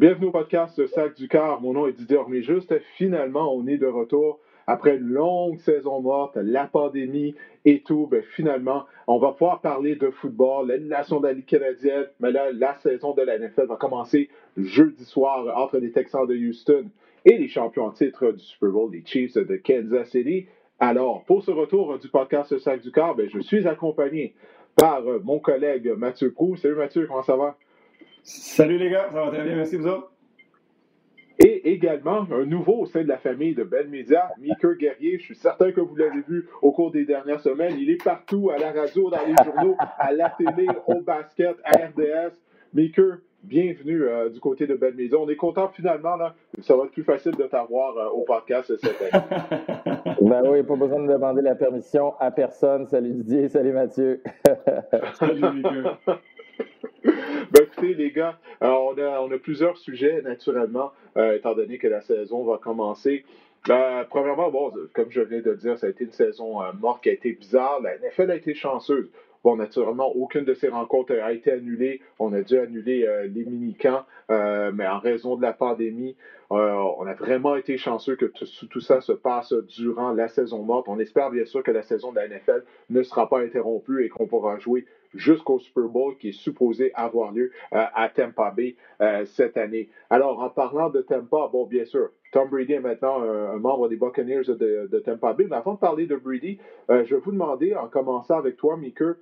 Bienvenue au podcast Sac du Car. Mon nom est Didier Orméjuste. Finalement, on est de retour après une longue saison morte, la pandémie et tout. Ben, finalement, on va pouvoir parler de football, l'annulation de la Ligue canadienne. Mais là, la saison de la NFL va commencer jeudi soir entre les Texans de Houston et les champions en titre du Super Bowl, les Chiefs de Kansas City. Alors, pour ce retour du podcast Sac du Car, ben, je suis accompagné par mon collègue Mathieu Prou. Salut Mathieu, comment ça va? Salut les gars, ça va très bien, merci vous autres. Et également, un nouveau au sein de la famille de Ben Media, Meeker Guerrier. Je suis certain que vous l'avez vu au cours des dernières semaines. Il est partout, à la radio, dans les journaux, à la télé, au basket, à RDS. Meeker, bienvenue euh, du côté de Ben Media. On est content finalement, là, ça va être plus facile de t'avoir euh, au podcast cette année. ben oui, pas besoin de demander la permission à personne. Salut Didier, salut Mathieu. salut Meeker. Les gars, euh, on, a, plusieurs sujets, naturellement, euh, étant donné que la saison va commencer. Ben, premièrement, comme je viens de dire, ça a été une saison euh, morte qui a été bizarre. La NFL a été chanceuse. Bon, naturellement, aucune de ces rencontres a été annulée. On a dû annuler les mini-camps, mais en raison de la pandémie, on a vraiment été chanceux que tout, ça se passe durant la saison morte. On espère bien sûr que la saison de la NFL ne sera pas interrompue et qu'on pourra jouer jusqu'au Super Bowl qui est supposé avoir lieu euh, à Tampa Bay euh, cette année. Alors, en parlant de Tampa, bon, bien sûr, Tom Brady est maintenant un, membre des Buccaneers de, Tampa Bay. Mais avant de parler de Brady, euh, je vais vous demander, en commençant avec toi, Meeker,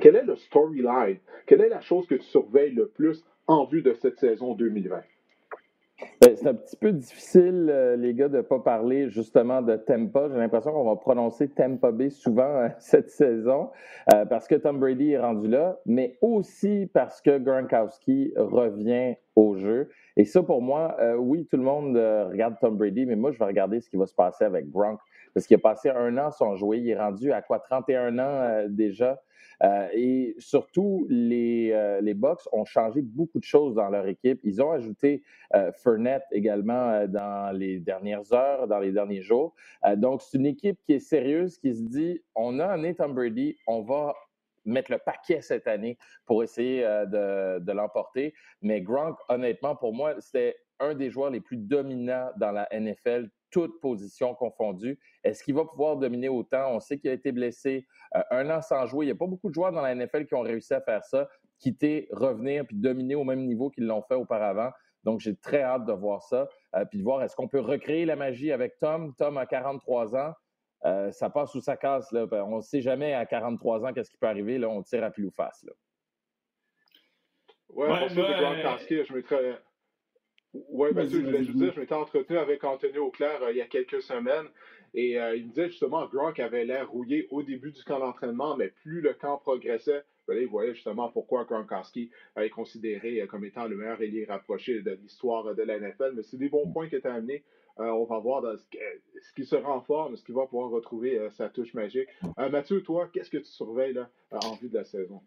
quel est le storyline? Quelle est la chose que tu surveilles le plus en vue de cette saison 2020? Ben, c'est un petit peu difficile, euh, les gars, de ne pas parler justement de Tampa. J'ai l'impression qu'on va prononcer Tampa Bay souvent euh, cette saison euh, parce que Tom Brady est rendu là, mais aussi parce que Gronkowski revient au jeu. Et ça, pour moi, oui, tout le monde regarde Tom Brady, mais moi, je vais regarder ce qui va se passer avec Gronk parce qu'il a passé un an sans jouer. Il est rendu à quoi, 31 ans déjà? Euh, et surtout, les, euh, les Bucks ont changé beaucoup de choses dans leur équipe. Ils ont ajouté euh, Fournette également dans les dernières heures, dans les derniers jours. donc, c'est une équipe qui est sérieuse, qui se dit, on a un Tom Brady, on va mettre le paquet cette année pour essayer de, de l'emporter. Mais Gronk, honnêtement, pour moi, c'était un des joueurs les plus dominants dans la NFL toutes positions confondues. Est-ce qu'il va pouvoir dominer autant? On sait qu'il a été blessé euh, un an sans jouer. Il n'y a pas beaucoup de joueurs dans la NFL qui ont réussi à faire ça, quitter, revenir puis dominer au même niveau qu'ils l'ont fait auparavant. Donc, j'ai très hâte de voir ça, euh, puis de voir est-ce qu'on peut recréer la magie avec Tom. Tom a 43 ans. Euh, ça passe ou ça casse. Là. Ben, on ne sait jamais à 43 ans qu'est-ce qui peut arriver. Là, on tire à pile ou face. Oui, ouais, pour ça, je mettrais oui, ben, je voulais juste dire, je m'étais entretenu avec Anthony Auclair euh, il y a quelques semaines et euh, il me disait justement que Gronk avait l'air rouillé au début du camp d'entraînement, mais plus le camp progressait, ben il voyait justement pourquoi Gronkowski est considéré euh, comme étant le meilleur ailier rapproché de l'histoire de la NFL. Mais c'est des bons points qui étaient amenés. on va voir ce, qui sera en forme, ce qu'il va pouvoir retrouver sa touche magique. Mathieu, toi, qu'est-ce que tu surveilles là, en vue de la saison?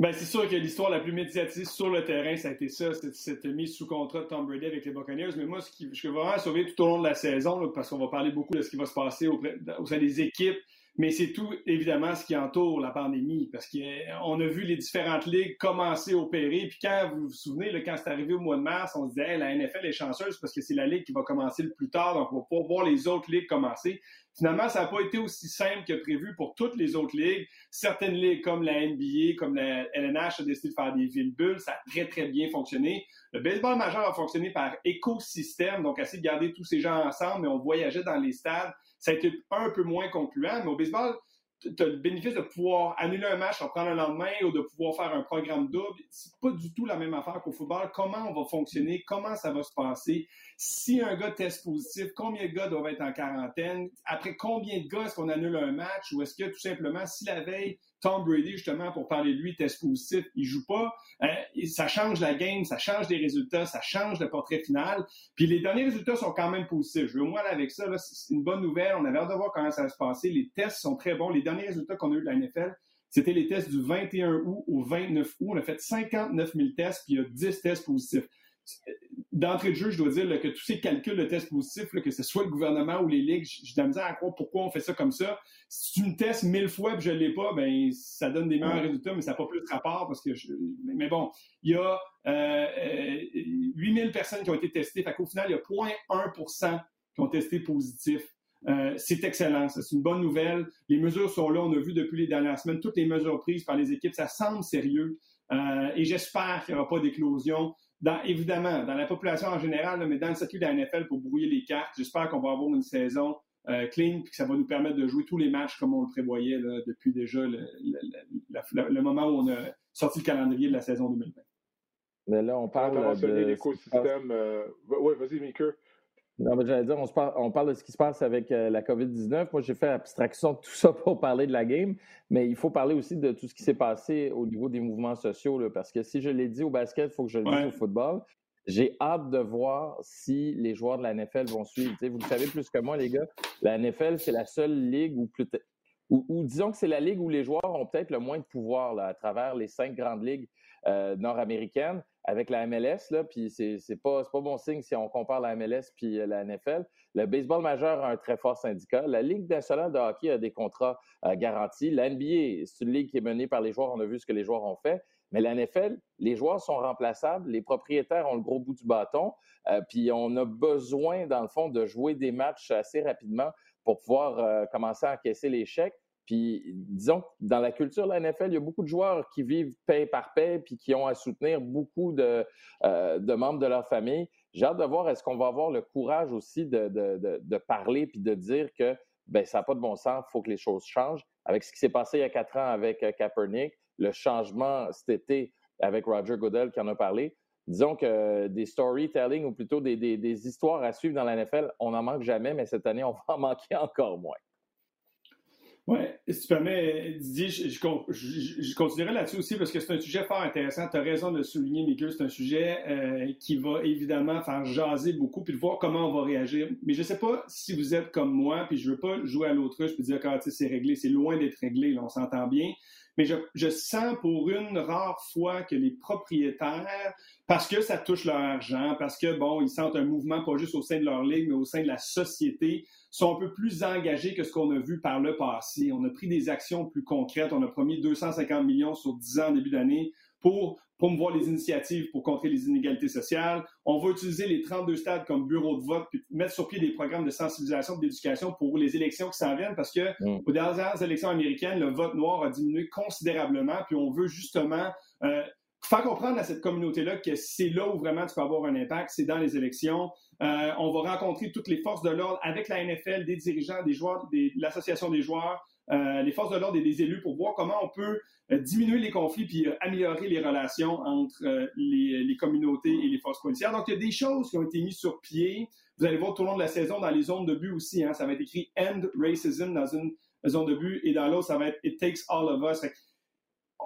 Ben, c'est sûr que l'histoire la plus médiatisée sur le terrain, ça a été ça, cette, mise sous contrat de Tom Brady avec les Buccaneers. Mais moi, ce, qui, je vais vraiment surveiller tout au long de la saison, parce qu'on va parler beaucoup de ce qui va se passer au sein des équipes, mais c'est tout, évidemment, ce qui entoure la pandémie, parce qu'on a vu les différentes ligues commencer à opérer. Puis quand vous vous souvenez, quand c'est arrivé au mois de mars, on se disait la NFL est chanceuse parce que c'est la ligue qui va commencer le plus tard, donc on va pouvoir voir les autres ligues commencer. Finalement, ça n'a pas été aussi simple que prévu pour toutes les autres ligues. Certaines ligues, comme la NBA, comme la LNH, ont décidé de faire des villes bulles. Ça a très, très bien fonctionné. Le baseball majeur a fonctionné par écosystème, donc essayer de garder tous ces gens ensemble, mais on voyageait dans les stades. Ça a été un peu moins concluant, mais au baseball, tu as le bénéfice de pouvoir annuler un match, en prendre un lendemain ou de pouvoir faire un programme double. C'est pas du tout la même affaire qu'au football. Comment on va fonctionner? Comment ça va se passer? Si un gars teste positif, combien de gars doivent être en quarantaine? Après combien de gars est-ce qu'on annule un match? Ou est-ce que tout simplement, si la veille, Tom Brady, justement, pour parler de lui, test positif, il joue pas. Hein, ça change la game, ça change les résultats, ça change le portrait final. Puis les derniers résultats sont quand même positifs. Je veux au moins avec ça. C'est une bonne nouvelle. On a l'air de voir comment ça va se passer. Les tests sont très bons. Les derniers résultats qu'on a eu de la NFL, C'était les tests du 21 août au 29 août. On a fait 59 000 tests, puis il y a 10 tests positifs d'entrée de jeu, je dois dire que tous ces calculs de tests positifs, que ce soit le gouvernement ou les ligues, j'ai de la misère à croire pourquoi on fait ça comme ça. Si tu me testes mille fois et je ne l'ai pas, ben ça donne des meilleurs résultats, mais ça n'a pas plus de rapport parce que mais bon, il y a euh, 8000 euh, personnes qui ont été testées. Fait qu'au final, il y a 0.1% qui ont testé positif. Euh, c'est excellent, c'est une bonne nouvelle. Les mesures sont là, on a vu depuis les dernières semaines toutes les mesures prises par les équipes, ça semble sérieux. Euh, et j'espère qu'il n'y aura pas d'éclosion évidemment, dans la population en général, mais dans le circuit de la NFL pour brouiller les cartes, j'espère qu'on va avoir une saison euh, clean et que ça va nous permettre de jouer tous les matchs comme on le prévoyait depuis déjà le, moment où on a sorti le calendrier de la saison 2020. Mais là, on parle de l'écosystème. Euh, oui, vas-y, Maker. Non, mais j'allais dire, on, parle, on, parle, de ce qui se passe avec euh, la COVID-19. Moi, j'ai fait abstraction de tout ça pour parler de la game, mais il faut parler aussi de tout ce qui s'est passé au niveau des mouvements sociaux, là, parce que si je l'ai dit au basket, il faut que je le dise au football. J'ai hâte de voir si les joueurs de la NFL vont suivre. vous le savez plus que moi, les gars, la NFL, c'est la seule ligue où, ou disons que c'est la ligue où les joueurs ont peut-être le moins de pouvoir là, à travers les cinq grandes ligues euh, nord-américaine avec la MLS, là, puis c'est, pas, pas bon signe si on compare la MLS puis euh, la NFL. Le baseball majeur a un très fort syndicat. La Ligue nationale de hockey a des contrats euh, garantis. La NBA, c'est une ligue qui est menée par les joueurs. On a vu ce que les joueurs ont fait. Mais la NFL, les joueurs sont remplaçables. Les propriétaires ont le gros bout du bâton. puis on a besoin, dans le fond, de jouer des matchs assez rapidement pour pouvoir commencer à encaisser les chèques. Puis, disons, dans la culture de la NFL, il y a beaucoup de joueurs qui vivent paix par paix puis qui ont à soutenir beaucoup de, euh, de membres de leur famille. J'ai hâte de voir est-ce qu'on va avoir le courage aussi de, parler puis de dire que ben, ça n'a pas de bon sens, il faut que les choses changent. Avec ce qui s'est passé il y a quatre ans avec euh, Kaepernick, le changement cet été avec Roger Goodell qui en a parlé, disons que des storytelling ou plutôt des, des, des histoires à suivre dans la NFL, on n'en manque jamais, mais cette année, on va en manquer encore moins. Oui, si tu permets, Didier, je, je, continuerai là-dessus aussi parce que c'est un sujet fort intéressant. Tu as raison de le souligner, Miguel. C'est un sujet euh, qui va évidemment faire jaser beaucoup puis de voir comment on va réagir. Mais je ne sais pas si vous êtes comme moi, puis je veux pas jouer à l'autruche puis dire que ah, c'est réglé. C'est loin d'être réglé, on s'entend bien. Mais je, sens pour une rare fois que les propriétaires, parce que ça touche leur argent, parce que, bon, ils sentent un mouvement pas juste au sein de leur ligue, mais au sein de la société, sont un peu plus engagés que ce qu'on a vu par le passé. On a pris des actions plus concrètes. On a promis 250 millions sur 10 ans en début d'année pour promouvoir les initiatives pour contrer les inégalités sociales. On va utiliser les 32 stades comme bureau de vote, puis mettre sur pied des programmes de sensibilisation, d'éducation pour les élections qui s'en viennent, parce que mm. aux dernières élections américaines, le vote noir a diminué considérablement, puis on veut justement euh, faire comprendre à cette communauté-là que c'est là où vraiment tu peux avoir un impact, c'est dans les élections. Euh, on va rencontrer toutes les forces de l'ordre avec la NFL, des dirigeants, des joueurs, de l'association des joueurs, euh, les forces de l'ordre et des élus pour voir comment on peut euh, diminuer les conflits puis améliorer les relations entre les, communautés et les forces policières. Donc, il y a des choses qui ont été mises sur pied. Vous allez voir tout au long de la saison dans les zones de but aussi. Hein, ça va être écrit End Racism dans une zone de but et dans l'autre, ça va être It Takes All of Us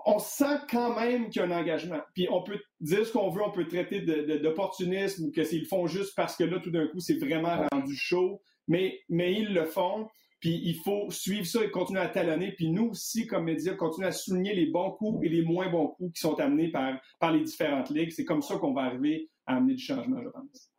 on sent quand même qu'il y a un engagement. Puis on peut dire ce qu'on veut, on peut traiter d'opportunisme ou que s'ils font juste parce que là, tout d'un coup, c'est vraiment rendu chaud. Mais, mais ils le font. Puis il faut suivre ça et continuer à talonner. Puis nous aussi, comme médias, continuer à souligner les bons coups et les moins bons coups qui sont amenés par, par les différentes ligues. C'est comme ça qu'on va arriver à amener du changement, je pense.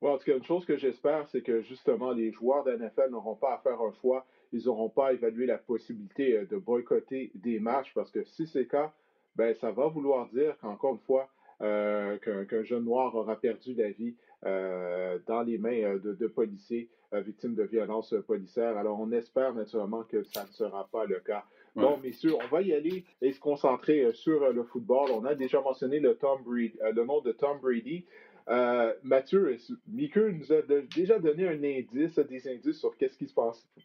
en tout cas, une chose que j'espère, c'est que justement, les joueurs de NFL n'auront pas à faire un choix ils n'auront pas évalué la possibilité euh, de boycotter des matchs parce que si c'est le cas, ben, ça va vouloir dire qu'encore une fois, euh, qu'un jeune noir aura perdu la vie euh, dans les mains de, policiers victimes de violences policières. Alors, on espère naturellement que ça ne sera pas le cas. Bon, messieurs, on va y aller et se concentrer sur le football. On a déjà mentionné le, Tom Brady, le nom de Tom Brady. Euh, Mathieu, Mickey nous a déjà donné un indice, des indices sur qu'est-ce qu'il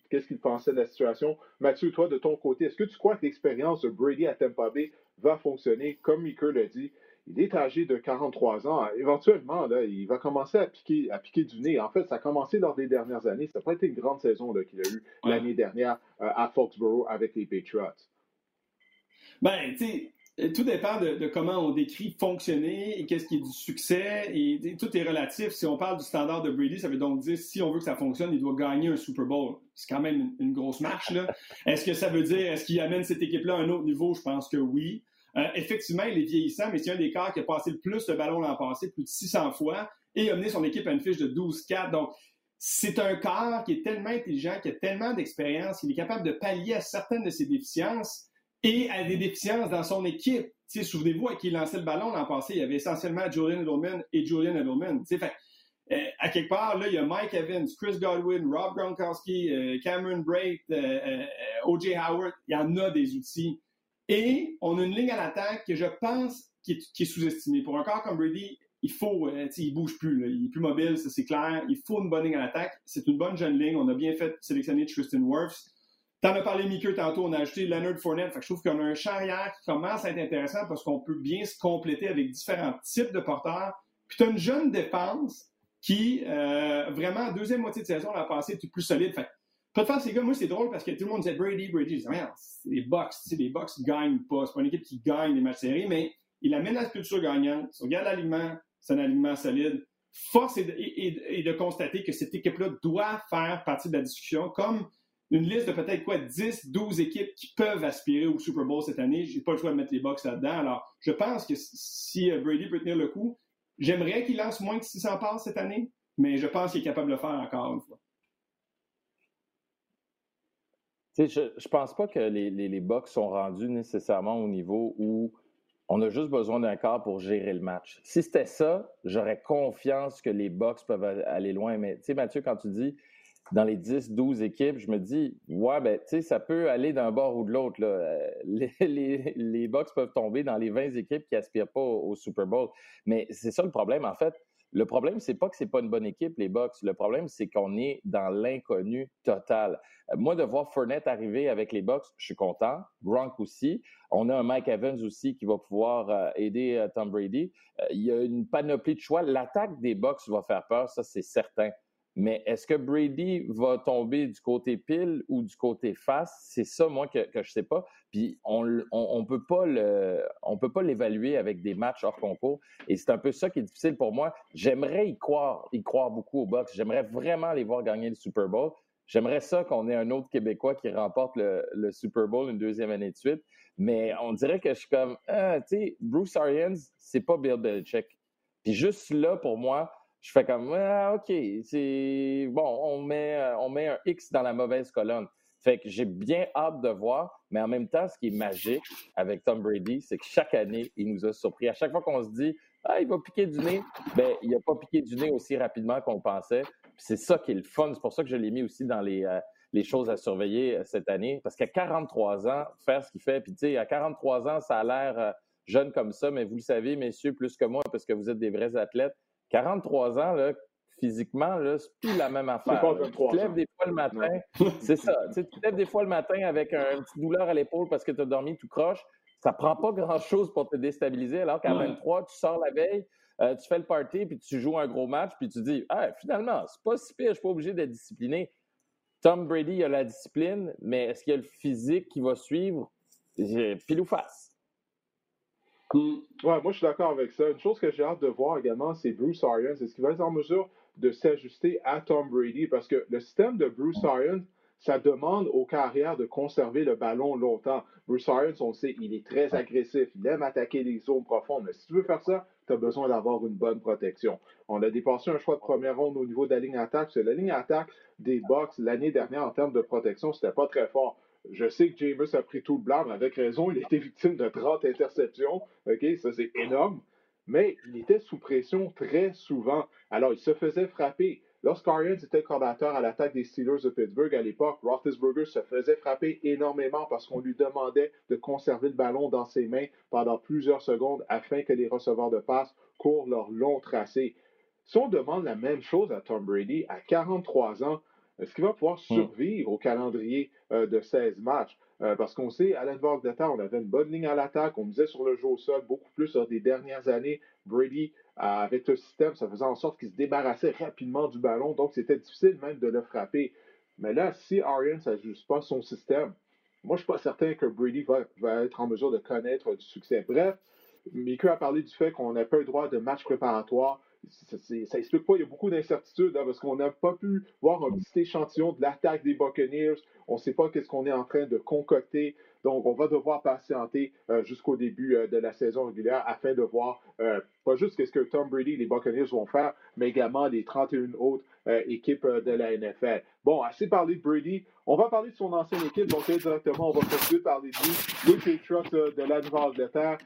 qu'est-ce qu'il pensait de la situation. Mathieu, toi, de ton côté, est-ce que tu crois que l'expérience de Brady à Tampa Bay va fonctionner? Comme Mickey l'a dit? Il est âgé de 43 ans. Éventuellement, là, il va commencer à piquer, à piquer du nez. En fait, ça a commencé lors des dernières années. Ça n'a pas été une grande saison qu'il a eue l'année dernière euh, à Foxborough avec les Patriots. Ben, tu sais, tout dépend de, comment on décrit fonctionner et qu'est-ce qui est du succès. Et, tout est relatif. Si on parle du standard de Brady, ça veut donc dire si on veut que ça fonctionne, il doit gagner un Super Bowl. C'est quand même une, grosse marche. Est-ce que ça veut dire, est-ce qu'il amène cette équipe-là à un autre niveau? Je pense que oui. Euh, effectivement, il est vieillissant, mais c'est un des corps qui a passé le plus de ballons l'an passé, plus de 600 fois, et a mené son équipe à une fiche de 12-4. Donc, c'est un corps qui est tellement intelligent, qui a tellement d'expérience, qu'il est capable de pallier à certaines de ses déficiences et à des déficiences dans son équipe. Souvenez-vous, à qui il lançait le ballon l'an passé, il y avait essentiellement Julian Edelman et Julian Edelman. Fait, euh, à quelque part, là, il y a Mike Evans, Chris Godwin, Rob Gronkowski, euh, Cameron Brait, euh, O.J. Howard. Il y en a des outils. Et on a une ligne à l'attaque que je pense qui est, sous-estimée. Pour un corps comme Brady, il faut, il bouge plus, il est plus mobile, ça c'est clair. Il faut une bonne ligne à l'attaque. C'est une bonne jeune ligne. On a bien fait sélectionner Tristan Wirfs. T'en as parlé, Mickey, tantôt, on a ajouté Leonard Fournette. Fait je trouve qu'on a un charrière qui commence à être intéressant parce qu'on peut bien se compléter avec différents types de porteurs. Puis tu as une jeune défense qui, euh, vraiment, en deuxième moitié de saison, l'a passé est plus solide. Pas de faire ces gars, moi, c'est drôle parce que tout le monde disait Brady, Brady. Je les Bucks, les Bucks ne gagnent pas. C'est pas une équipe qui gagne les matchs serrés, mais il amène la culture gagnante. Si on regarde l'alignement, c'est un alignement solide. Force est de, de constater que cette équipe-là doit faire partie de la discussion, comme une liste de peut-être quoi 10, 12 équipes qui peuvent aspirer au Super Bowl cette année. J'ai pas le choix de mettre les Bucks là-dedans. Alors, je pense que si euh, Brady peut tenir le coup, j'aimerais qu'il lance moins que 600 passes cette année, mais je pense qu'il est capable de le faire encore une fois. Je, je pense pas que les, les, les sont rendus nécessairement au niveau où on a juste besoin d'un corps pour gérer le match. Si c'était ça, j'aurais confiance que les Bucks peuvent aller loin. Mais tu sais, Mathieu, quand tu dis dans les 10, 12 équipes, je me dis, ouais, ben, tu sais, ça peut aller d'un bord ou de l'autre. Euh, les, les, les Bucks peuvent tomber dans les 20 équipes qui aspirent pas au, Super Bowl. Mais c'est ça le problème, en fait. Le problème, c'est pas que c'est pas une bonne équipe, les Bucks. Le problème, c'est qu'on est dans l'inconnu total. Euh, moi, de voir Fournette arriver avec les Bucks, je suis content. Gronk aussi. On a un Mike Evans aussi qui va pouvoir euh, aider Tom Brady. il y a une panoplie de choix. L'attaque des Bucks va faire peur, ça, c'est certain. Mais est-ce que Brady va tomber du côté pile ou du côté face? C'est ça, moi, que, je ne sais pas. Puis on ne on, peut pas le, l'évaluer avec des matchs hors concours. Et c'est un peu ça qui est difficile pour moi. J'aimerais y croire, y croire beaucoup au box. J'aimerais vraiment les voir gagner le Super Bowl. J'aimerais ça qu'on ait un autre Québécois qui remporte le, Super Bowl une deuxième année de suite. Mais on dirait que je suis comme, ah, tu sais, Bruce Arians, c'est pas Bill Belichick. Puis juste là, pour moi, je fais comme ah, OK, c'est bon, on met, euh, on met un X dans la mauvaise colonne. Fait que j'ai bien hâte de voir, mais en même temps, ce qui est magique avec Tom Brady, c'est que chaque année, il nous a surpris. À chaque fois qu'on se dit Ah, il va piquer du nez, ben, il n'a pas piqué du nez aussi rapidement qu'on pensait. C'est ça qui est le fun. C'est pour ça que je l'ai mis aussi dans les, euh, les choses à surveiller euh, cette année. Parce qu'à 43 ans, faire ce qu'il fait, puis tu sais, à 43 ans, ça a l'air jeune comme ça, mais vous le savez, messieurs, plus que moi, parce que vous êtes des vrais athlètes, 43 ans, là, physiquement, là, c'est plus la même affaire. Tu te lèves des fois le matin, c'est ça. Tu, te lèves des fois le matin avec un, petit douleur à l'épaule parce que tu as dormi tout croche. Ça prend pas grand-chose pour te déstabiliser, alors qu'à 23, tu sors la veille, euh, tu fais le party, puis tu joues un gros match, puis tu dis ah, finalement, c'est pas si pire, je suis pas obligé d'être discipliné. Tom Brady a la discipline, mais est-ce qu'il y a le physique qui va suivre? Pile ou face. Ouais, moi, je suis d'accord avec ça. Une chose que j'ai hâte de voir également, c'est Bruce Arians. Est-ce qu'il va être en mesure de s'ajuster à Tom Brady? Parce que le système de Bruce Arians, ça demande aux carrières de conserver le ballon longtemps. Bruce Arians, on sait, il est très agressif. Il aime attaquer les zones profondes. Mais si tu veux faire ça, tu as besoin d'avoir une bonne protection. On a dépassé un choix de première ronde au niveau de la ligne attaque. C'est la ligne attaque des Bucks l'année dernière en termes de protection, c'était pas très fort. Je sais que Jameis a pris tout le mais avec raison, il été victime de 30 interceptions. OK, ça c'est énorme. Mais il était sous pression très souvent. Alors, il se faisait frapper. Lorsqu'Arians était coordinateur à l'attaque des Steelers de Pittsburgh à l'époque, Roethlisberger se faisait frapper énormément parce qu'on lui demandait de conserver le ballon dans ses mains pendant plusieurs secondes afin que les receveurs de passe courent leur long tracé. Si on demande la même chose à Tom Brady, à 43 ans, est-ce qu'il va pouvoir hmm. survivre au calendrier euh, de 16 matchs? Euh, parce qu'on sait, à l'Edward on avait une bonne ligne à l'attaque, on misait sur le jeu au sol beaucoup plus lors des dernières années. Brady, euh, avec le système, ça faisait en sorte qu'il se débarrassait rapidement du ballon, donc c'était difficile même de le frapper. Mais là, si Arians n'ajuste pas son système, moi, je ne suis pas certain que Brady va, va, être en mesure de connaître du succès. Bref, Miku a parlé du fait qu'on n'a pas le droit de match préparatoire. Ça, explique pas, il y a beaucoup d'incertitudes hein, parce qu'on n'a pas pu voir un petit échantillon de l'attaque des Buccaneers. On ne sait pas qu'est-ce qu'on est en train de concocter. Donc, on va devoir patienter euh, jusqu'au début euh, de la saison régulière afin de voir euh, pas juste ce que Tom Brady et les Buccaneers vont faire, mais également les 31 autres équipes de la NFL. Bon, assez parlé de Brady. On va parler de son ancienne équipe, donc directement, on va continuer de parler de lui, les Patriots de la Nouvelle-Angleterre.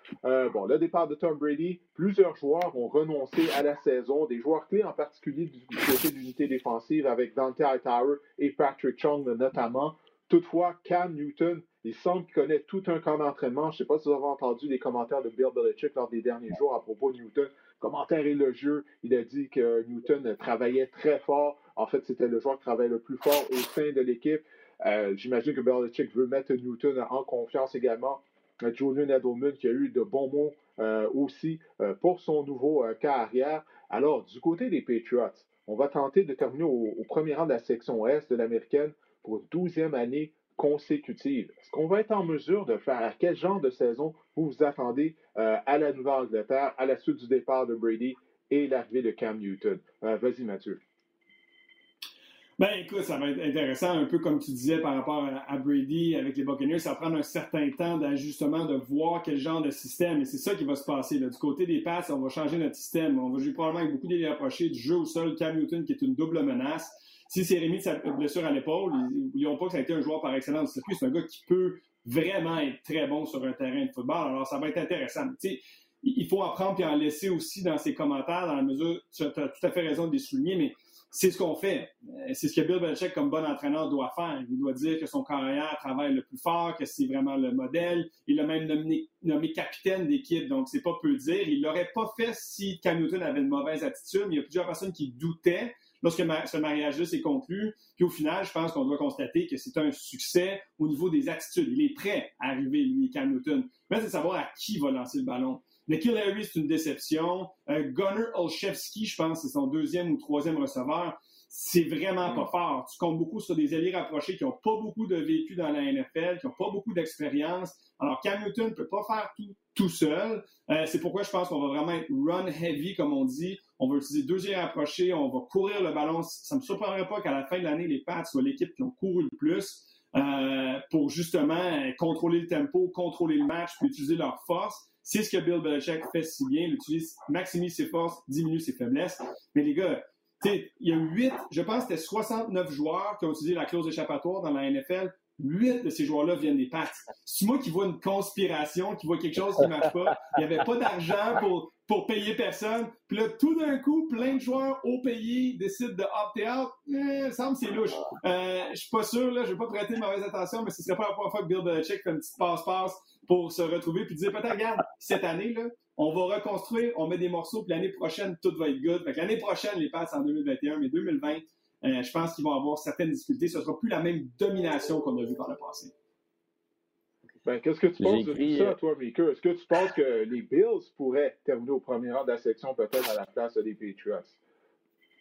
bon, le départ de Tom Brady, plusieurs joueurs ont renoncé à la saison, des joueurs clés en particulier du côté de l'unité défensive avec Dante Hightower et Patrick Chung notamment. Toutefois, Cam Newton il semble qu'il connaît tout un camp d'entraînement. Je ne sais pas si vous avez entendu les commentaires de Bill Belichick lors des derniers jours à propos de Newton. Commentaire élogieux. Il a dit que Newton travaillait très fort. En fait, c'était le joueur qui travaillait le plus fort au sein de l'équipe. Euh, j'imagine que Belichick veut mettre Newton en confiance également. Euh, Julian Edelman qui a eu de bons mots euh, aussi pour son nouveau carrière. Alors, du côté des Patriots, on va tenter de terminer au, au premier rang de la section Est de l'américaine pour 12e année consécutive. Est-ce qu'on va être en mesure de faire à quel genre de saison vous vous attendez euh, à la Nouvelle-Angleterre à la suite du départ de Brady et l'arrivée de Cam Newton? Euh, vas-y, Mathieu. Ben écoute, ça va être intéressant, un peu comme tu disais par rapport à, Brady avec les Buccaneers, ça va prendre un certain temps d'ajustement, de voir quel genre de système, et c'est ça qui va se passer. Du côté des passes, on va changer notre système. On va jouer probablement avec beaucoup d'élèves approchés du jeu au sol, Cam Newton qui est une double menace si c'est remis de sa blessure à l'épaule, n'oublions pas que ça a été un joueur par excellence du circuit. C'est un gars qui peut vraiment être très bon sur un terrain de football. Alors, ça va être intéressant. il faut apprendre et en laisser aussi dans ses commentaires, dans la mesure, tu as tout à fait raison de les souligner, mais c'est ce qu'on fait. Euh, c'est ce que Bill Belichick, comme bon entraîneur, doit faire. Il doit dire que son carrière travaille le plus fort, que c'est vraiment le modèle. Il l'a même nommé, capitaine d'équipe, donc c'est pas peu dire. Il l'aurait pas fait si Cam Newton avait une mauvaise attitude, il y a plusieurs personnes qui doutaient lorsque ce mariage-là s'est conclu. Puis au final, je pense qu'on doit constater que c'est un succès au niveau des attitudes. Il est prêt à arriver, lui, Cam Newton. Mais c'est de savoir à qui va lancer le ballon. Nikhil Harry, c'est une déception. Euh, Gunnar Olszewski, je pense, c'est son deuxième ou troisième receveur. C'est vraiment pas fort. Tu comptes beaucoup sur des alliés rapprochés qui n'ont pas beaucoup de vécu dans la NFL, qui n'ont pas beaucoup d'expérience. Alors, Cam Newton ne peut pas faire tout tout seul. Euh, c'est pourquoi je pense qu'on va vraiment être run heavy, comme on dit. On va utiliser deux yeux rapprochés, on va courir le ballon. Ça ne me surprendrait pas qu'à la fin de l'année, les Pats soient l'équipe qui ont couru le plus euh, pour justement contrôler le tempo, contrôler le match, puis utiliser leur force. C'est ce que Bill Belichick fait si bien. Il utilise, maximise ses forces, diminue ses faiblesses. Mais les gars, il y a huit, je pense que c'était 69 joueurs qui ont utilisé la clause échappatoire dans la NFL. Huit de ces joueurs-là viennent des Pats. C'est moi qui vois une conspiration, qui vois quelque chose qui ne marche pas. Il n'y avait pas d'argent pour, pour payer personne. Puis là, tout d'un coup, plein de joueurs au pays décident de opter out. Eh, ça me semble c'est louche. Euh, je suis pas sûr, là, je vais pas prêter mauvaise attention, mais ce serait pas la première fois que Bill Belichick fait un petit passe-passe pour se retrouver puis dire peut-être, regarde, cette année, là, on va reconstruire, on met des morceaux, puis l'année prochaine, tout va être good. l'année prochaine, les passes en 2021, mais 2020, euh, je pense qu'ils vont avoir certaines difficultés. Ce sera plus la même domination qu'on a vu par le passé. Ben, qu'est-ce que tu penses de tout ça, euh, toi, Maker? Est-ce que tu penses que les Bills pourraient terminer au premier rang de la section peut-être à la place des Patriots?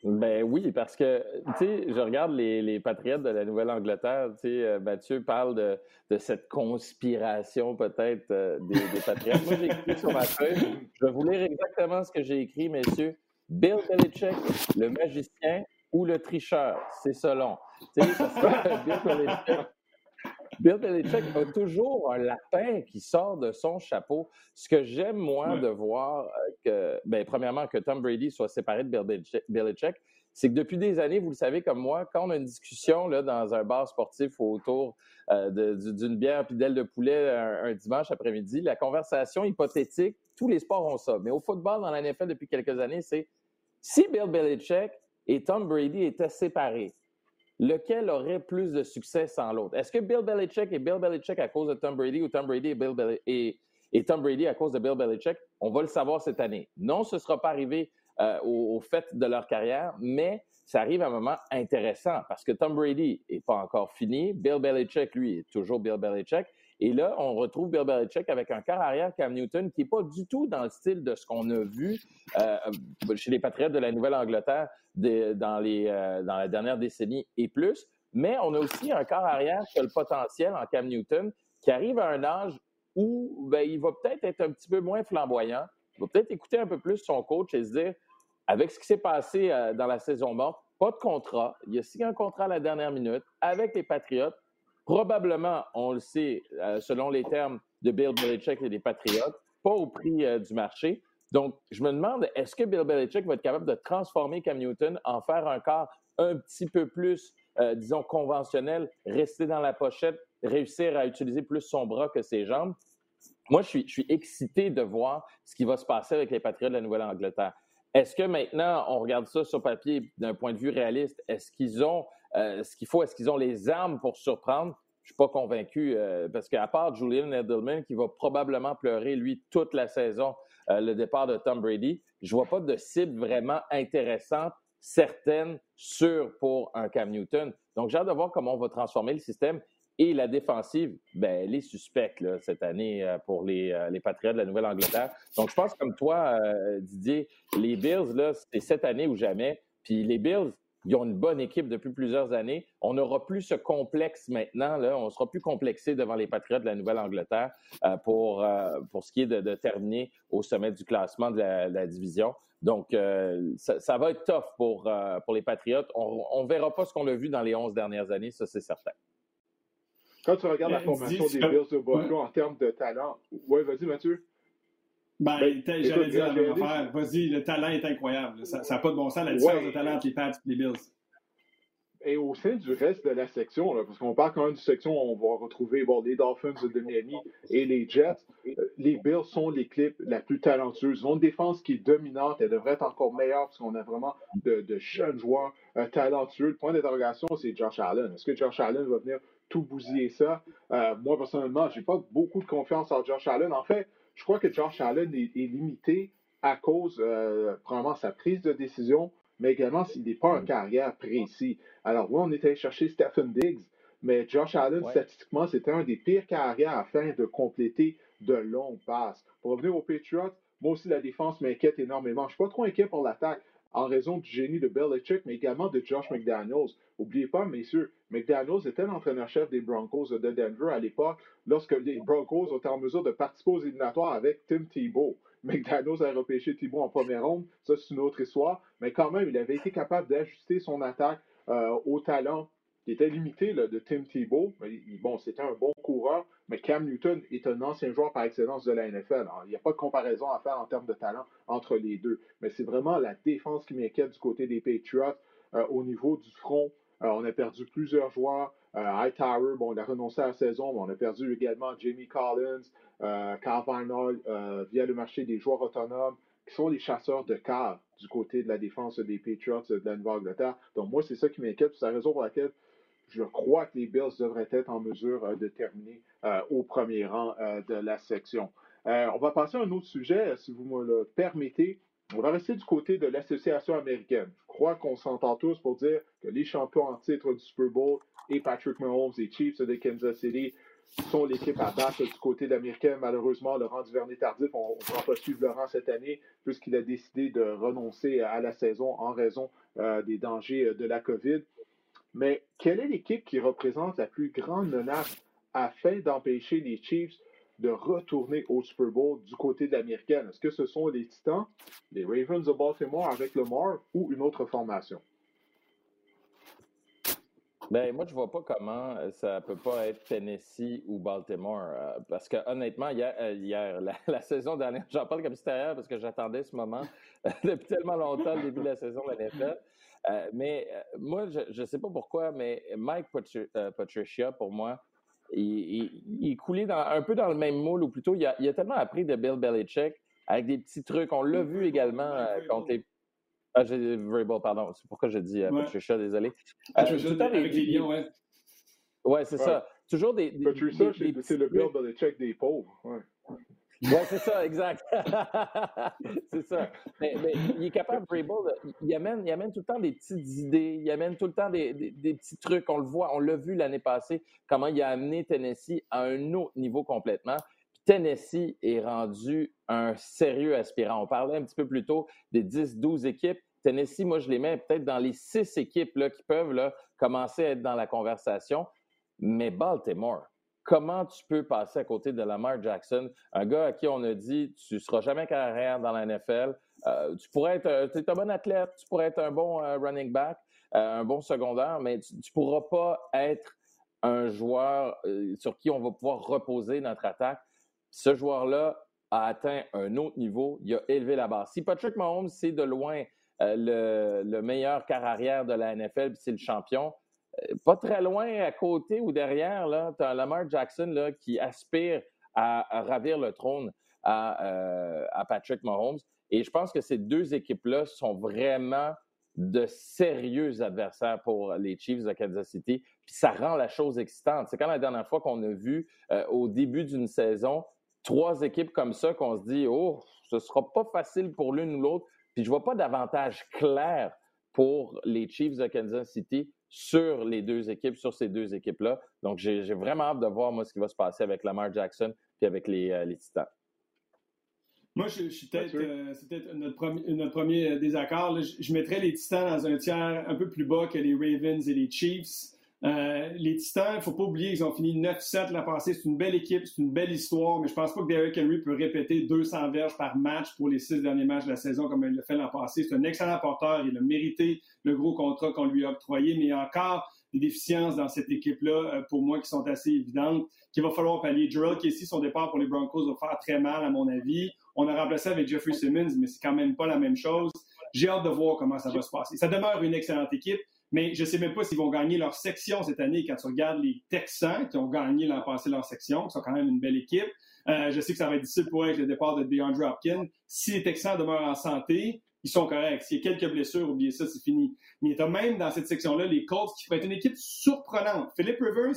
Ben oui, parce que, tu sais, je regarde les, les Patriotes de la Nouvelle-Angleterre, tu sais, euh, Mathieu parle de, de cette conspiration peut-être des, des, Patriotes. Moi, j'ai écrit sur ma feuille, je vais vous lire exactement ce que j'ai écrit, messieurs. Bill Belichick, le magicien, ou le tricheur, c'est selon. Bill Belichick a toujours un lapin qui sort de son chapeau. Ce que j'aime, moi, de voir, euh, que, ben, premièrement, que Tom Brady soit séparé de Bill Belichick, c'est que depuis des années, vous le savez comme moi, quand on a une discussion là, dans un bar sportif autour euh, d'une bière puis d'aile de poulet un, un dimanche après-midi, la conversation hypothétique, tous les sports ont ça. Mais au football, dans la NFL depuis quelques années, c'est si Bill Belichick et Tom Brady étaient séparés, lequel aurait plus de succès sans l'autre? Est-ce que Bill Belichick et Bill Belichick à cause de Tom Brady ou Tom Brady et, Bill et, et Tom Brady à cause de Bill Belichick? On va le savoir cette année? Non, ce ne sera pas arrivé euh, au, fait de leur carrière, mais ça arrive à un moment intéressant parce que Tom Brady n'est pas encore fini. Bill Belichick, lui, est toujours Bill Belichick. Et là, on retrouve Belichick avec un quart arrière Cam Newton qui n'est pas du tout dans le style de ce qu'on a vu euh, chez les Patriotes de la Nouvelle-Angleterre dans, euh, dans la dernière décennie et plus. Mais on a aussi un corps arrière qui a le potentiel en Cam Newton, qui arrive à un âge où ben, il va peut-être être un petit peu moins flamboyant. Il va peut-être écouter un peu plus son coach et se dire, avec ce qui s'est passé euh, dans la saison morte, pas de contrat. Il a signé un contrat à la dernière minute avec les Patriotes. Probablement, on le sait, euh, selon les termes de Bill Belichick et des Patriotes, pas au prix euh, du marché. Donc, je me demande, est-ce que Bill Belichick va être capable de transformer Cam Newton en faire un corps un petit peu plus, disons, conventionnel, rester dans la pochette, réussir à utiliser plus son bras que ses jambes? Moi, je suis, je suis excité de voir ce qui va se passer avec les Patriotes de la Nouvelle-Angleterre. Est-ce que maintenant, on regarde ça sur papier d'un point de vue réaliste, est-ce qu'ils ont euh, ce qu'il faut, est-ce qu'ils ont les armes pour surprendre? Je suis pas convaincu euh, parce qu'à part Julian Edelman qui va probablement pleurer lui toute la saison euh, le départ de Tom Brady, je vois pas de cible vraiment intéressante, certaine, sûre pour un Cam Newton. Donc j'ai hâte de voir comment on va transformer le système. Et la défensive, ben, elle est suspecte cette année euh, pour les, euh, les Patriots de la Nouvelle-Angleterre. Donc, je pense comme toi, euh, Didier, les Bills, là, c'est cette année ou jamais. Puis les Bills, ils ont une bonne équipe depuis plusieurs années. On n'aura plus ce complexe maintenant. Là. On sera plus complexé devant les Patriots de la Nouvelle-Angleterre pour, pour ce qui est de, terminer au sommet du classement de la, division. Donc, ça, va être tough pour, pour les Patriots. On ne verra pas ce qu'on a vu dans les 11 dernières années, ça c'est certain. Quand tu regardes la euh, formation des Bills de Buffalo en termes de talent, ouais, vas-y, Mathieu. Ben, ben j'allais dire la même affaire. Vas-y, le talent est incroyable. Ça n'a pas de bon sens, la différence de talent entre les Pats et les Bills. Et au sein du reste de la section, là, parce qu'on parle quand même d'une section où on va retrouver bon, les Dolphins de Miami et les Jets, euh, les Bills sont l'équipe la plus talentueuse. Ils ont une défense qui est dominante. Elle devrait être encore meilleure parce qu'on a vraiment de, jeunes joueurs euh, talentueux. Le point d'interrogation, c'est Josh Allen. Est-ce que Josh Allen va venir tout bousiller ça? Euh, moi, personnellement, je n'ai pas beaucoup de confiance en Josh Allen. En fait, je crois que Josh Allen est, limité à cause, euh, probablement, sa prise de décision, mais également s'il n'est pas un carrière précis. Alors, oui, on était allé chercher Stephen Diggs, mais Josh Allen, statistiquement, c'était un des pires carrières afin de compléter de longues passes. Pour revenir aux Patriots, moi aussi, la défense m'inquiète énormément. Je ne suis pas trop inquiet pour l'attaque en raison du génie de Belichick, mais également de Josh McDaniels. N'oubliez pas, messieurs, McDaniels était l'entraîneur-chef des Broncos de Denver à l'époque, lorsque les Broncos étaient en mesure de participer aux éliminatoires avec Tim Tebow. McDaniels a repêché Tebow en première ronde, ça c'est une autre histoire, mais quand même, il avait été capable d'ajuster son attaque euh, au talent qui était limité de Tim Tebow. bon, c'était un bon coureur, mais Cam Newton est un ancien joueur par excellence de la NFL. il n'y a pas de comparaison à faire en termes de talent entre les deux. Mais c'est vraiment la défense qui m'inquiète du côté des Patriots euh, au niveau du front. Euh, on a perdu plusieurs joueurs. Euh, Hightower, bon, il a renoncé à la saison, mais on a perdu également Jamie Collins, euh, Carl Arnold via le marché des joueurs autonomes, qui sont les chasseurs de quart du côté de la défense des Patriots de la Nouvelle-Angleterre. Donc moi, c'est ça qui m'inquiète. C'est la raison pour laquelle je crois que les Bills devraient être en mesure euh, de terminer euh, au premier rang euh, de la section. on va passer à un autre sujet, si vous me le permettez. On va rester du côté de l'association américaine. Je crois qu'on s'entend tous pour dire que les champions en titre du Super Bowl et Patrick Mahomes et Chiefs de Kansas City sont l'équipe à battre du côté de l'américaine. Malheureusement, Laurent Duvernay-Tardif, on ne pourra pas suivre Laurent cette année puisqu'il a décidé de renoncer à la saison en raison des dangers de la COVID. Mais quelle est l'équipe qui représente la plus grande menace afin d'empêcher les Chiefs de retourner au Super Bowl du côté de l'américaine? Est-ce que ce sont les Titans, les Ravens de Baltimore avec Lamar ou une autre formation? Ben, moi, je vois pas comment ça peut pas être Tennessee ou Baltimore. Euh, parce que honnêtement, hier, euh, la, saison dernière, j'en parle comme si c'était parce que j'attendais ce moment depuis tellement longtemps, le début de la saison de la euh, mais euh, moi, je ne sais pas pourquoi, mais Mike euh, Patricia, pour moi, il, dans, un peu dans le même moule, ou plutôt, il a, il a, tellement appris de Bill Belichick avec des petits trucs. On l'a vu également contre les. Ah, j'ai Vrabel, pardon. C'est pourquoi j'ai dit Patricia, désolé. Patricia, avec les Lions, ouais. Ouais, c'est ça. Toujours des. Patricia, c'est le Bill Belichick des pauvres. Ouais. Oui, c'est ça, exact. c'est ça. Mais, il est capable, Vrabel, il amène, il amène tout le temps des petites idées, il amène tout le temps des, des, petits trucs. On le voit, on l'a vu l'année passée, comment il a amené Tennessee à un autre niveau complètement. Tennessee est rendu un sérieux aspirant. On parlait un petit peu plus tôt des 10-12 équipes. Tennessee, moi, je les mets peut-être dans les six équipes là, qui peuvent là, commencer à être dans la conversation. Mais Baltimore, comment tu peux passer à côté de Lamar Jackson, un gars à qui on a dit tu ne seras jamais carrière dans la NFL, euh, tu pourrais être es un bon athlète, tu pourrais être un bon euh, running back, euh, un bon secondaire, mais tu ne pourras pas être un joueur sur qui on va pouvoir reposer notre attaque. Ce joueur-là a atteint un autre niveau, il a élevé la barre. Si Patrick Mahomes, c'est de loin le, le, meilleur quart arrière de la NFL, c'est le champion, pas très loin à côté ou derrière, tu as Lamar Jackson là, qui aspire à, ravir le trône à, à, Patrick Mahomes. Et je pense que ces deux équipes-là sont vraiment de sérieux adversaires pour les Chiefs de Kansas City. Puis ça rend la chose excitante. C'est quand la dernière fois qu'on a vu euh, au début d'une saison trois équipes comme ça qu'on se dit oh ce sera pas facile pour l'une ou l'autre. Puis je vois pas d'avantage clair pour les Chiefs de Kansas City sur les deux équipes, sur ces deux équipes-là. Donc, j'ai vraiment hâte de voir, moi, ce qui va se passer avec Lamar Jackson puis avec les, euh, les Titans. Moi, je, suis peut-être, euh, c'est peut-être notre premier, notre premier euh, désaccord. Je, je, mettrais les Titans dans un tiers un peu plus bas que les Ravens et les Chiefs. Euh, les Titans, il ne faut pas oublier qu'ils ont fini 9-7 la passée. C'est une belle équipe, c'est une belle histoire, mais je ne pense pas que Derrick Henry peut répéter 200 verges par match pour les six derniers matchs de la saison comme il l'a fait l'an passé. C'est un excellent porteur. Il a mérité le gros contrat qu'on lui a octroyé, mais il y a encore des déficiences dans cette équipe-là, euh, pour moi, qui sont assez évidentes, qu'il va falloir pallier. Gerald Casey, son départ pour les Broncos va faire très mal, à mon avis. On a remplacé avec Jeffrey Simmons, mais c'est quand même pas la même chose. J'ai hâte de voir comment ça va se passer. Ça demeure une excellente équipe. Mais je ne sais même pas s'ils vont gagner leur section cette année quand tu regardes les Texans qui ont gagné l'an passé leur section, qui sont quand même une belle équipe. Euh, je sais que ça va être difficile pour eux avec le départ de DeAndre Hopkins. Si les Texans demeurent en santé, ils sont corrects. S'il y a quelques blessures, oubliez ça, c'est fini. Mais tu as même dans cette section-là les Colts qui pourraient être une équipe surprenante. Philippe Rivers,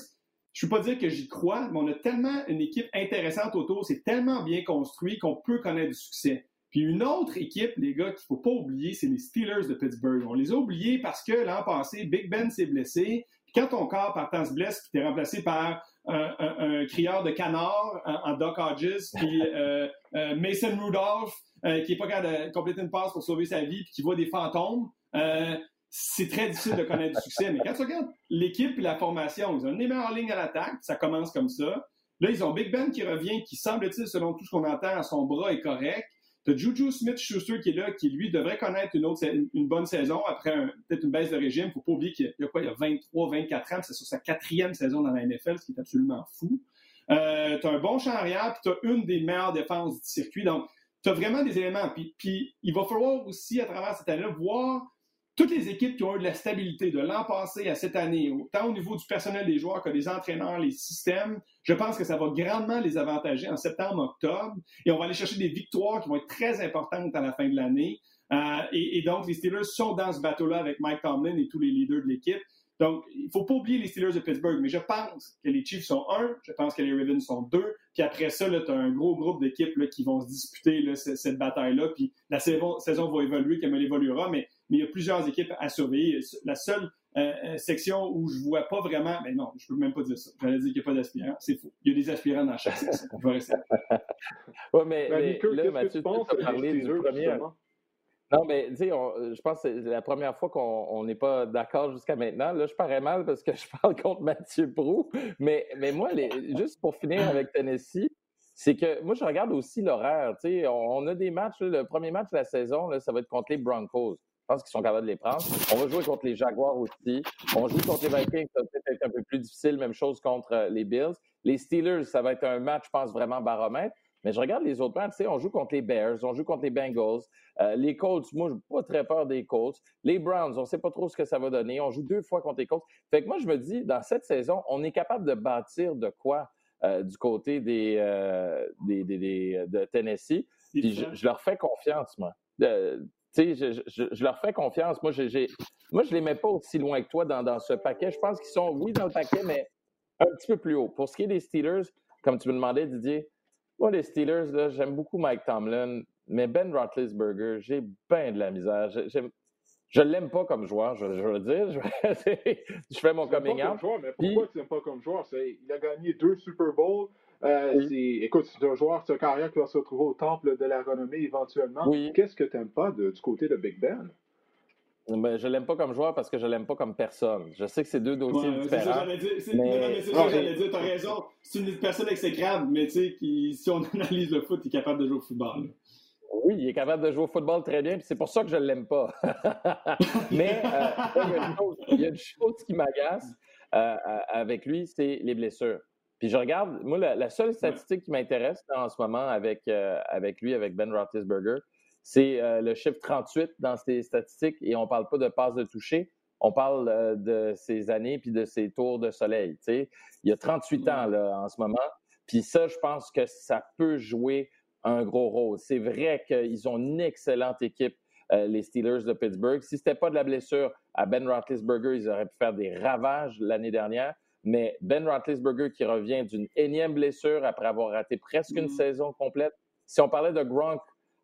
je ne peux pas dire que j'y crois, mais on a tellement une équipe intéressante autour, c'est tellement bien construit qu'on peut connaître du succès. Puis une autre équipe, les gars, qu'il ne faut pas oublier, c'est les Steelers de Pittsburgh. On les a oubliés parce que l'an passé, Big Ben s'est blessé. Puis quand ton corps partant se blesse, puis tu es remplacé par un, crieur de canard en, Doc Hodges, puis euh, euh, Mason Rudolph, euh, qui n'est pas capable de compléter une passe pour sauver sa vie, puis qui voit des fantômes, c'est très difficile de connaître du succès. Mais quand tu regardes l'équipe et la formation, ils ont une meilleure ligne à l'attaque, ça commence comme ça. Là, ils ont Big Ben qui revient, qui semble-t-il, selon tout ce qu'on entend, à son bras est correct. Tu Juju Smith-Schuster qui est là, qui lui devrait connaître une, autre, une bonne saison après peut-être une baisse de régime. Il ne faut pas oublier qu'il y a quoi, il y a 23, 24 ans, c'est sur sa quatrième saison dans la NFL, ce qui est absolument fou. Euh, tu as un bon champ arrière, puis tu as une des meilleures défenses du circuit. Donc, tu as vraiment des éléments. Puis, puis il va falloir aussi, à travers cette année-là, voir toutes les équipes qui ont eu de la stabilité de l'an passé à cette année, tant au niveau du personnel des joueurs que des entraîneurs, les systèmes, je pense que ça va grandement les avantager en septembre, octobre. Et on va aller chercher des victoires qui vont être très importantes à la fin de l'année. Euh, et, donc, les Steelers sont dans ce bateau-là avec Mike Tomlin et tous les leaders de l'équipe. Donc, il ne faut pas oublier les Steelers de Pittsburgh, mais je pense que les Chiefs sont un, je pense que les Ravens sont deux, puis après ça, tu as un gros groupe d'équipes qui vont se disputer cette, bataille-là, puis la saison, saison va évoluer comme elle évoluera, mais, mais il y a plusieurs équipes à surveiller. La seule euh, euh, section où je ne vois pas vraiment, mais non, je ne peux même pas dire ça. J'allais dire qu'il n'y a pas d'aspirants, c'est faux. Il y a des aspirants dans chaque section. Je vais rester. oui, mais, mais, là, Mathieu, tu as parlé du premier... Non, mais tu sais, je pense que c'est la première fois qu'on n'est pas d'accord jusqu'à maintenant. Là, je parais mal parce que je parle contre Mathieu Prou. Mais, mais moi, les, juste pour finir avec Tennessee, c'est que moi, je regarde aussi l'horaire. Tu sais, on, a des matchs. le premier match de la saison, là, ça va être contre les Broncos. Je pense qu'ils sont capables de les prendre. On va jouer contre les Jaguars aussi. On joue contre les Vikings, ça va peut-être être un peu plus difficile. Même chose contre euh, les Bills. Les Steelers, ça va être un match, je pense, vraiment baromètre. Mais je regarde les autres matchs, tu sais, on joue contre les Bears, on joue contre les Bengals, euh, les Colts, moi, je n'ai pas très peur des Colts. Les Browns, on ne sait pas trop ce que ça va donner. On joue deux fois contre les Colts. Fait que moi, je me dis, dans cette saison, on est capable de bâtir de quoi euh, du côté des, euh, des, des, de Tennessee. Puis je, leur fais confiance, moi. Je, je, je, leur fais confiance. Moi, j'ai, moi je ne les mets pas aussi loin que toi dans, dans ce paquet. Je pense qu'ils sont, oui, dans le paquet, mais un petit peu plus haut. Pour ce qui est des Steelers, comme tu me demandais, Didier, moi, les Steelers, j'aime beaucoup Mike Tomlin, mais Ben Roethlisberger, j'ai bien de la misère. Je ne l'aime pas comme joueur, je, veux dire. Je, fais mon coming out. mais pourquoi tu n'aimes pas comme joueur? Il a gagné deux Super Bowls. Euh, écoute, c'est un joueur, c'est un carrière qui va se retrouver au temple de la renommée éventuellement. Qu'est-ce que tu n'aimes pas du côté de Big Ben? Ben, je l'aime pas comme joueur parce que je l'aime pas comme personne. Je sais que c'est deux dossiers ouais, différents. C'est ça, j'allais dire. Mais... c'est ça que j'allais dire. T'as raison. C'est une personne exécrable, mais tu sais, qui, si on analyse le foot, il est capable de jouer au football. Oui, il est capable de jouer au football très bien, puis c'est pour ça que je ne l'aime pas. mais euh, il, y a chose, il, y a une chose, qui m'agace euh, avec lui, c'est les blessures. Puis je regarde, moi, la, seule statistique qui m'intéresse en ce moment avec, euh, avec lui, avec Ben Roethlisberger, c'est euh, le chiffre 38 dans ses statistiques et on ne parle pas de passe de toucher, on parle euh, de ses années puis de ses tours de soleil. Il y a 38 ans là, en ce moment. Puis ça, je pense que ça peut jouer un gros rôle. C'est vrai qu'ils ont une excellente équipe, les Steelers de Pittsburgh. Si ce n'était pas de la blessure à Ben Roethlisberger, ils auraient pu faire des ravages l'année dernière. Mais Ben Roethlisberger qui revient d'une énième blessure après avoir raté presque une mm. saison complète. Si on parlait de Gronk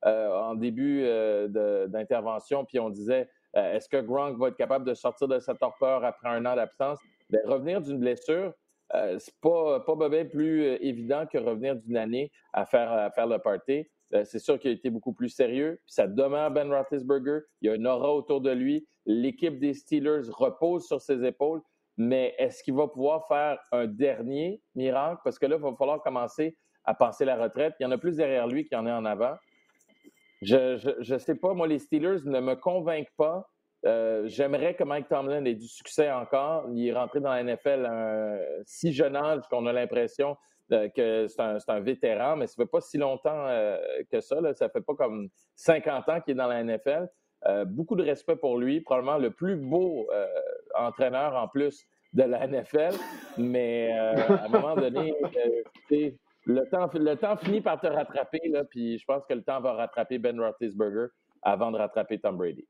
euh, en début euh, d'intervention, puis on disait euh, est-ce que Gronk va être capable de sortir de sa torpeur après un an d'absence? Bien, revenir d'une blessure, c'est pas, pas bien plus évident que revenir d'une année à faire, à faire le party. c'est sûr qu'il a été beaucoup plus sérieux. Puis ça demeure Ben Roethlisberger. Il y a une aura autour de lui. L'équipe des Steelers repose sur ses épaules. Mais est-ce qu'il va pouvoir faire un dernier miracle? Parce que là, il va falloir commencer à penser la retraite. Il y en a plus derrière lui qu'il y en a en avant. Je ne sais pas, moi, les Steelers ne me convainquent pas. Euh, j'aimerais que Mike Tomlin ait du succès encore. Il est rentré dans la NFL à un si jeune âge qu'on a l'impression euh, que c'est un, vétéran, mais ça fait pas si longtemps euh, que ça. Là. Ça fait pas comme 50 ans qu'il est dans la NFL. Beaucoup de respect pour lui, probablement le plus beau entraîneur en plus de la NFL, mais à un moment donné, le temps, le temps finit par te rattraper, là, puis je pense que le temps va rattraper Ben Roethlisberger avant de rattraper Tom Brady.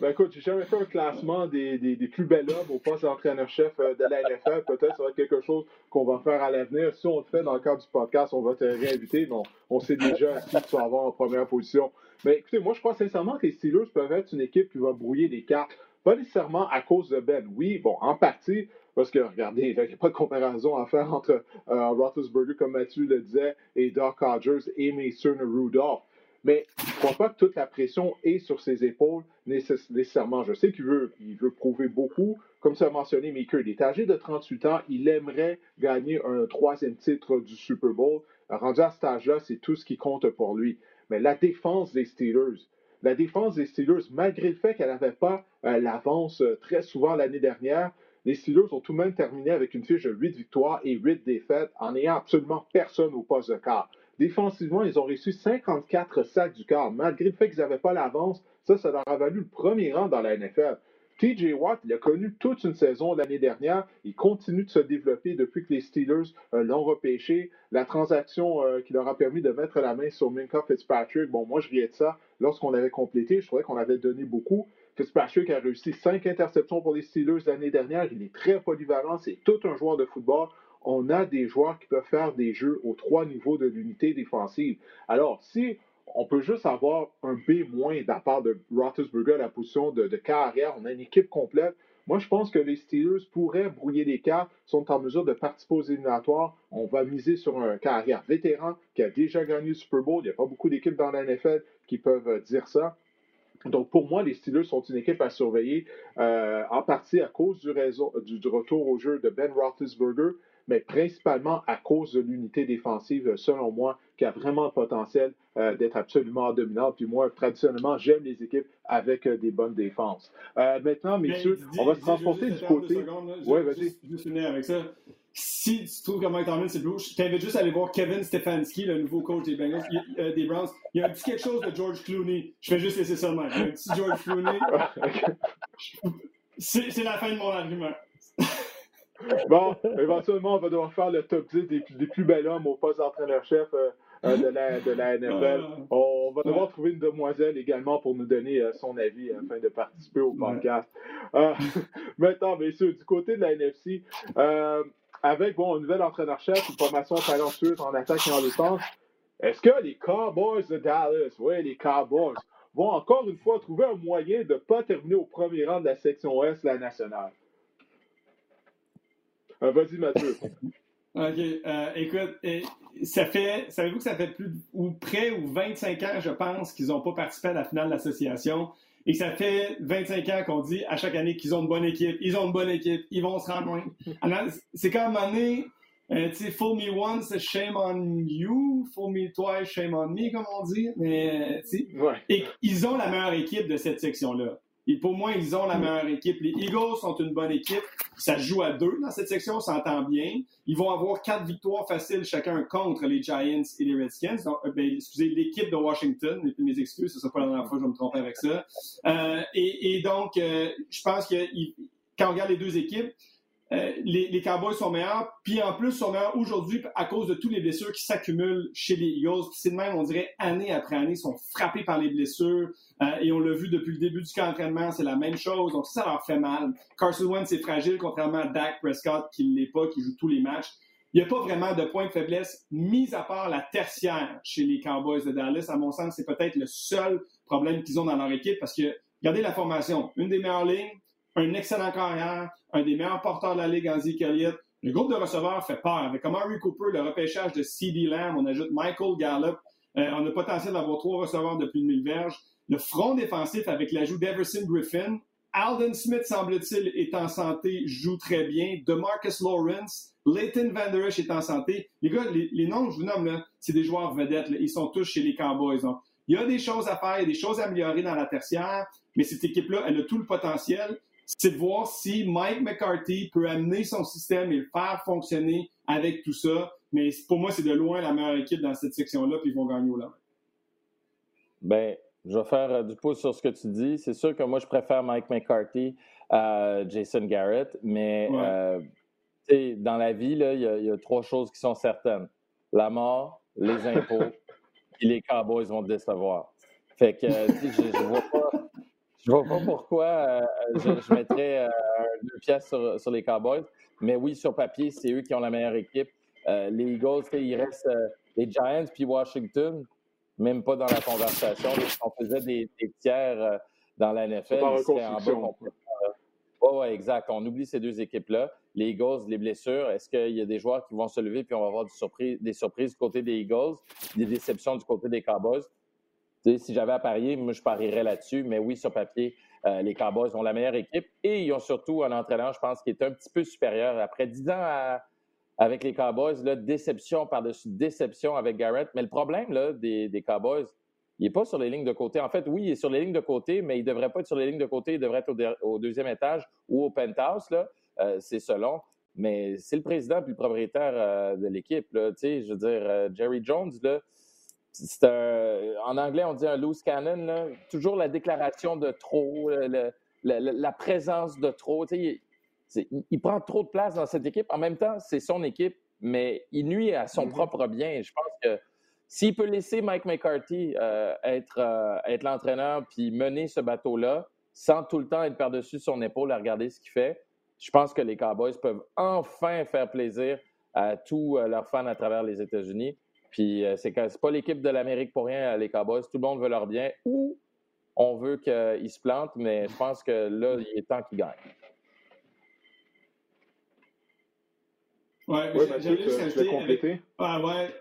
Ben écoute, j'ai jamais fait un classement des, des, plus bels hommes au poste d'entraîneur-chef euh, de la NFL. Peut-être que ça va être quelque chose qu'on va faire à l'avenir. Si on le fait dans le cadre du podcast, on va te réinviter, mais on, sait déjà qui tu vas avoir en première position. Mais écoutez, moi, je crois sincèrement que les Steelers peuvent être une équipe qui va brouiller les cartes. Pas nécessairement à cause de Ben. Oui, bon, en partie, parce que, regardez, il n'y a pas de comparaison à faire entre euh, Roethlisberger, comme Mathieu le disait, et Doc Hodgers et Mason Rudolph. Mais je ne crois pas que toute la pression est sur ses épaules nécessairement. Je sais qu'il veut, prouver beaucoup. Comme ça a mentionné Maker, il est âgé de 38 ans. Il aimerait gagner un troisième titre du Super Bowl. Rendu à cet âge-là, c'est tout ce qui compte pour lui. Mais la défense des Steelers, la défense des Steelers, malgré le fait qu'elle n'avait pas euh, l'avance euh, très souvent l'année dernière, les Steelers ont tout de même terminé avec une fiche de 8 victoires et 8 défaites en n'ayant absolument personne au poste de quart. Défensivement, ils ont reçu 54 sacs du quart. Malgré le fait qu'ils n'avaient pas l'avance, ça, ça leur a valu le premier rang dans la NFL. TJ Watt, il a connu toute une saison l'année dernière. Il continue de se développer depuis que les Steelers euh, l'ont repêché. La transaction euh, qui leur a permis de mettre la main sur Minka Fitzpatrick, bon, moi, je riais de ça lorsqu'on avait complété. Je trouvais qu'on avait donné beaucoup. Fitzpatrick a réussi cinq interceptions pour les Steelers l'année dernière. Il est très polyvalent. C'est tout un joueur de football. On a des joueurs qui peuvent faire des jeux aux trois niveaux de l'unité défensive. Alors, si on peut juste avoir un B- de la part de Roethlisberger à la position de, carrière, on a une équipe complète. Moi, je pense que les Steelers pourraient brouiller les cartes, sont en mesure de participer aux éliminatoires. On va miser sur un carrière vétéran qui a déjà gagné le Super Bowl. Il n'y a pas beaucoup d'équipes dans la NFL qui peuvent dire ça. Donc, pour moi, les Steelers sont une équipe à surveiller, euh, en partie à cause du, du, retour au jeu de Ben Roethlisberger, mais principalement à cause de l'unité défensive, selon moi, qui a vraiment le potentiel euh, d'être absolument dominante. Puis moi, traditionnellement, j'aime les équipes avec euh, des bonnes défenses. maintenant, messieurs, on va se transporter du côté. Oui, vas-y. Juste avec ça si tu trouves que Mike Tomlin c'est bleu, je t'invite juste à aller voir Kevin Stefanski, le nouveau coach des Bengals, euh, des Browns. Il y a un petit quelque chose de George Clooney. Je vais juste laisser ça de même. Un petit George Clooney. c'est la fin de mon argument. Bon, éventuellement, on va devoir faire le top 10 des, plus bels hommes au poste d'entraîneur-chef euh, euh, de, la, de la NFL. On va devoir trouver une demoiselle également pour nous donner son avis afin de participer au podcast. maintenant, messieurs, du côté de la NFC, avec bon, un nouvel entraîneur-chef, une formation talentueuse en attaque et en défense, est-ce que les Cowboys de Dallas, oui, les Cowboys, vont encore une fois trouver un moyen de ne pas terminer au premier rang de la section Ouest de la nationale? Euh, vas-y, Mathieu. OK. Euh, écoute, ça fait, savez-vous que ça fait plus ou près ou 25 ans, je pense, qu'ils n'ont pas participé à la finale de l'association? Et ça fait 25 ans qu'on dit à chaque année qu'ils ont une bonne équipe, ils ont une bonne équipe, ils vont se rendre. C'est comme un année, euh, tu sais, fool me once, shame on you, fool me twice, shame on me, comme on dit. Mais, ouais. et ils ont la meilleure équipe de cette section-là. Et pour moi, ils ont la meilleure équipe. Les Eagles sont une bonne équipe. Ça joue à deux dans cette section, on s'entend bien. Ils vont avoir quatre victoires faciles chacun contre les Giants et les Redskins. Donc, euh, ben, excusez, l'équipe de Washington. Mes excuses, ce sera pas la dernière fois que je me tromper avec ça. Euh, et, et, donc, euh, je pense que quand on regarde les deux équipes, euh, les, Cowboys sont meilleurs, puis en plus sont meilleurs aujourd'hui à cause de tous les blessures qui s'accumulent chez les Eagles. C'est de même, on dirait, année après année, ils sont frappés par les blessures, euh, et on l'a vu depuis le début du camp d'entraînement, c'est la même chose, donc ça leur fait mal. Carson Wentz, c'est fragile, contrairement à Dak Prescott, qui ne l'est pas, qui joue tous les matchs. Il n'y a pas vraiment de point de faiblesse, mis à part la tertiaire chez les Cowboys de Dallas. À mon sens, c'est peut-être le seul problème qu'ils ont dans leur équipe, parce que, regardez la formation, une des meilleures lignes, un excellent carrière, un des meilleurs porteurs de la Ligue en. Le groupe de receveurs fait peur. Avec Amari Cooper, le repêchage de C.D. Lamb, on ajoute Michael Gallup. Euh, on a le potentiel d'avoir trois receveurs de plus de 1000 verges. Le front défensif avec l'ajout d'Everson Griffin. Alden Smith, semble-t-il, est en santé, joue très bien. DeMarcus Lawrence, Leighton Van Der Esch est en santé. Les gars, les, noms que je vous nomme, c'est des joueurs vedettes. Ils sont tous chez les Cowboys. Donc, il y a des choses à faire, il y a des choses à améliorer dans la tertiaire, mais cette équipe-là, elle a tout le potentiel c'est de voir si Mike McCarthy peut amener son système et le faire fonctionner avec tout ça. Mais pour moi, c'est de loin la meilleure équipe dans cette section-là, puis ils vont gagner au lendemain. Ben, je vais faire euh, du pouce sur ce que tu dis. C'est sûr que moi, je préfère Mike McCarthy à Jason Garrett, mais euh, dans la vie, il y, a trois choses qui sont certaines la mort, les impôts, et les Cowboys vont te décevoir. Fait que, je, je vois pas. Je ne vois pas pourquoi euh, je, mettrais euh, deux pièces sur, les Cowboys. Mais oui, sur papier, c'est eux qui ont la meilleure équipe. Euh, les Eagles, il reste les Giants puis Washington, même pas dans la conversation. On faisait des, tiers dans la NFL. C'était en bas. Oui, ouais, exact. On oublie ces deux équipes-là. Les Eagles, les blessures. Est-ce qu'il y a des joueurs qui vont se lever puis on va avoir des surprises, des surprises du côté des Eagles, des déceptions du côté des Cowboys? Si j'avais à parier, moi, je parierais là-dessus. Mais oui, sur papier, euh, les Cowboys ont la meilleure équipe et ils ont surtout un entraîneur, je pense, qui est un petit peu supérieur. Après dix ans avec les Cowboys, là, déception par-dessus déception avec Garrett. Mais le problème là, des, Cowboys, il n'est pas sur les lignes de côté. En fait, oui, il est sur les lignes de côté, mais il ne devrait pas être sur les lignes de côté. Il devrait être au, deuxième étage ou au penthouse. Euh, c'est selon. Mais c'est le président et le propriétaire euh, de l'équipe. Je veux dire, Jerry Jones, là, c'est un, en anglais, on dit un loose cannon. Là. Toujours la déclaration de trop, la, présence de trop. Il, il, prend trop de place dans cette équipe. En même temps, c'est son équipe, mais il nuit à son mm-hmm. propre bien. Je pense que s'il peut laisser Mike McCarthy euh, être, euh, être l'entraîneur puis mener ce bateau-là, sans tout le temps être par-dessus son épaule à regarder ce qu'il fait, je pense que les Cowboys peuvent enfin faire plaisir à tous euh, leurs fans à travers les États-Unis. Puis euh, c'est pas l'équipe de l'Amérique pour rien, les Cowboys. Tout le monde veut leur bien. Ou on veut qu'ils se plantent, mais je pense que là, il est temps qu'ils gagnent. Ouais, ouais j'ai juste ajouter. Ah, ouais.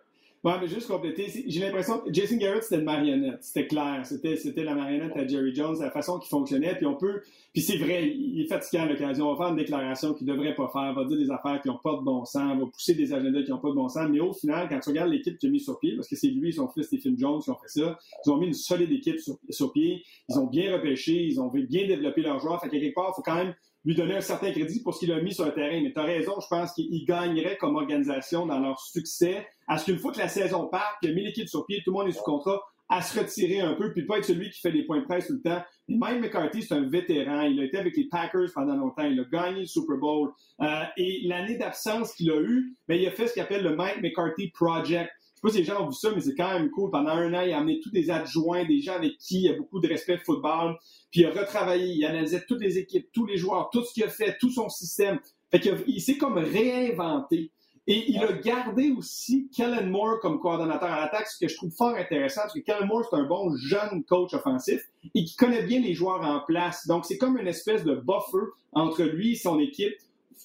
Ouais, mais juste compléter, j'ai l'impression que Jason Garrett, c'était une marionnette. C'était clair. C'était, c'était la marionnette à Jerry Jones, la façon qu'il fonctionnait. Puis on peut. Puis c'est vrai, il est fatiguant à l'occasion. On va faire une déclaration qu'il ne devrait pas faire. va dire des affaires qui n'ont pas de bon sens. va pousser des agendas qui n'ont pas de bon sens. Mais au final, quand tu regardes l'équipe qui a mis sur pied, parce que c'est lui son fils Stephen Jones qui ont fait ça, ils ont mis une solide équipe sur, sur pied. Ils ont bien repêché. Ils ont bien développé leurs joueurs. Fait quelque part, il faut quand même lui donner un certain crédit pour ce qu'il a mis sur le terrain. Mais tu as raison, je pense qu'il gagnerait comme organisation dans leur succès. À ce qu'une fois que la saison part, qu'il a mis l'équipe sur pied, tout le monde est sous contrat, à se retirer un peu, puis pas être celui qui fait des points de presse tout le temps. Et Mike McCarthy, c'est un vétéran. Il a été avec les Packers pendant longtemps. Il a gagné le Super Bowl. Euh, et l'année d'absence qu'il a eue, ben, il a fait ce qu'il appelle le Mike McCarthy Project. Je sais pas si les gens ont vu ça, mais c'est quand même cool. Pendant un an, il a amené tous des adjoints, des gens avec qui il a beaucoup de respect de football. Puis il a retravaillé, il analysait toutes les équipes, tous les joueurs, tout ce qu'il a fait, tout son système. Fait qu'il s'est comme réinventé. Et il a gardé aussi Kellen Moore comme coordonnateur à l'attaque, ce que je trouve fort intéressant, parce que Kellen Moore, c'est un bon jeune coach offensif et qui connaît bien les joueurs en place. Donc, c'est comme une espèce de buffer entre lui et son équipe.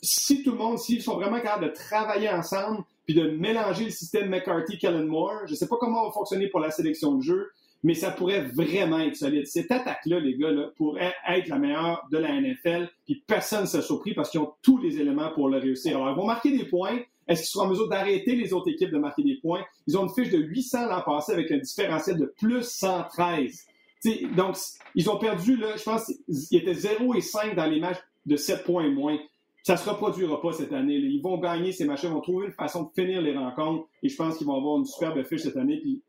Si tout le monde, s'ils sont vraiment capables de travailler ensemble, puis de mélanger le système McCarthy-Kellen Moore, je ne sais pas comment va fonctionner pour la sélection de jeu, mais ça pourrait vraiment être solide. Cette attaque-là, les gars, là, pourrait être la meilleure de la NFL, puis personne ne s'est surpris parce qu'ils ont tous les éléments pour le réussir. Alors, ils vont marquer des points. Est-ce qu'ils seront en mesure d'arrêter les autres équipes de marquer des points? Ils ont une fiche de 800 l'an passé avec un différentiel de plus 113. donc, ils ont perdu, je pense, ils étaient 0 et 5 dans les matchs de 7 points et moins. Ça ne se reproduira pas cette année. Ils vont gagner ces matchs, ils vont trouver une façon de finir les rencontres et je pense qu'ils vont avoir une superbe fiche cette année. Puis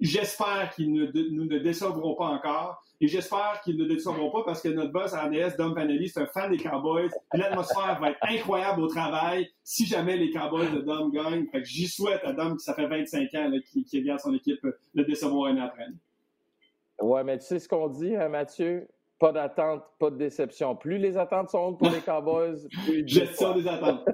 J'espère qu'ils ne, nous ne décevront pas encore. Et j'espère qu'ils ne décevront pas parce que notre boss RDS, Dom Vanelli, c'est un fan des Cowboys. L'atmosphère va être incroyable au travail si jamais les Cowboys de Dom gagnent. J'y souhaite à Dom, qui ça fait 25 ans qui, qui regarde son équipe, le décevoir une après. Ouais, mais tu sais ce qu'on dit, hein, Mathieu? Pas d'attente, pas de déception. Plus les attentes sont hautes pour les Cowboys, plus Gestion des attentes.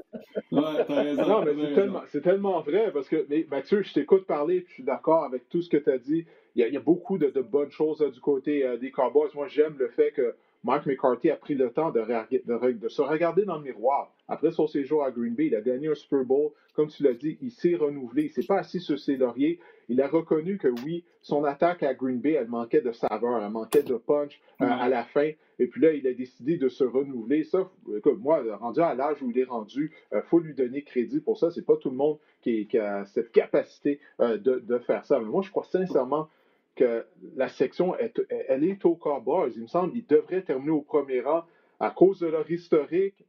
Ouais, t'as raison. Non, mais c'est tellement, tellement, vrai parce que, mais Mathieu, je t'écoute parler, je suis d'accord avec tout ce que tu as dit. Il y, a, beaucoup de, bonnes choses du côté euh, des Cowboys. Moi, j'aime le fait que Mike McCarthy a pris le temps de, de, se regarder dans le miroir. Après son séjour à Green Bay, il a gagné un Super Bowl. Comme tu l'as dit, il s'est renouvelé. Il s'est pas assis sur ses lauriers. Il a reconnu que oui, son attaque à Green Bay, elle manquait de saveur, elle manquait de punch euh, à la fin. Et puis là, il a décidé de se renouveler. Ça, écoute, moi, rendu à l'âge où il est rendu, il euh, faut lui donner crédit pour ça. C'est pas tout le monde qui, a cette capacité euh, de, faire ça. Mais moi, je crois sincèrement que la section, est, elle est au Cowboys. Il me semble qu'il devrait terminer au premier rang à cause de leur historique.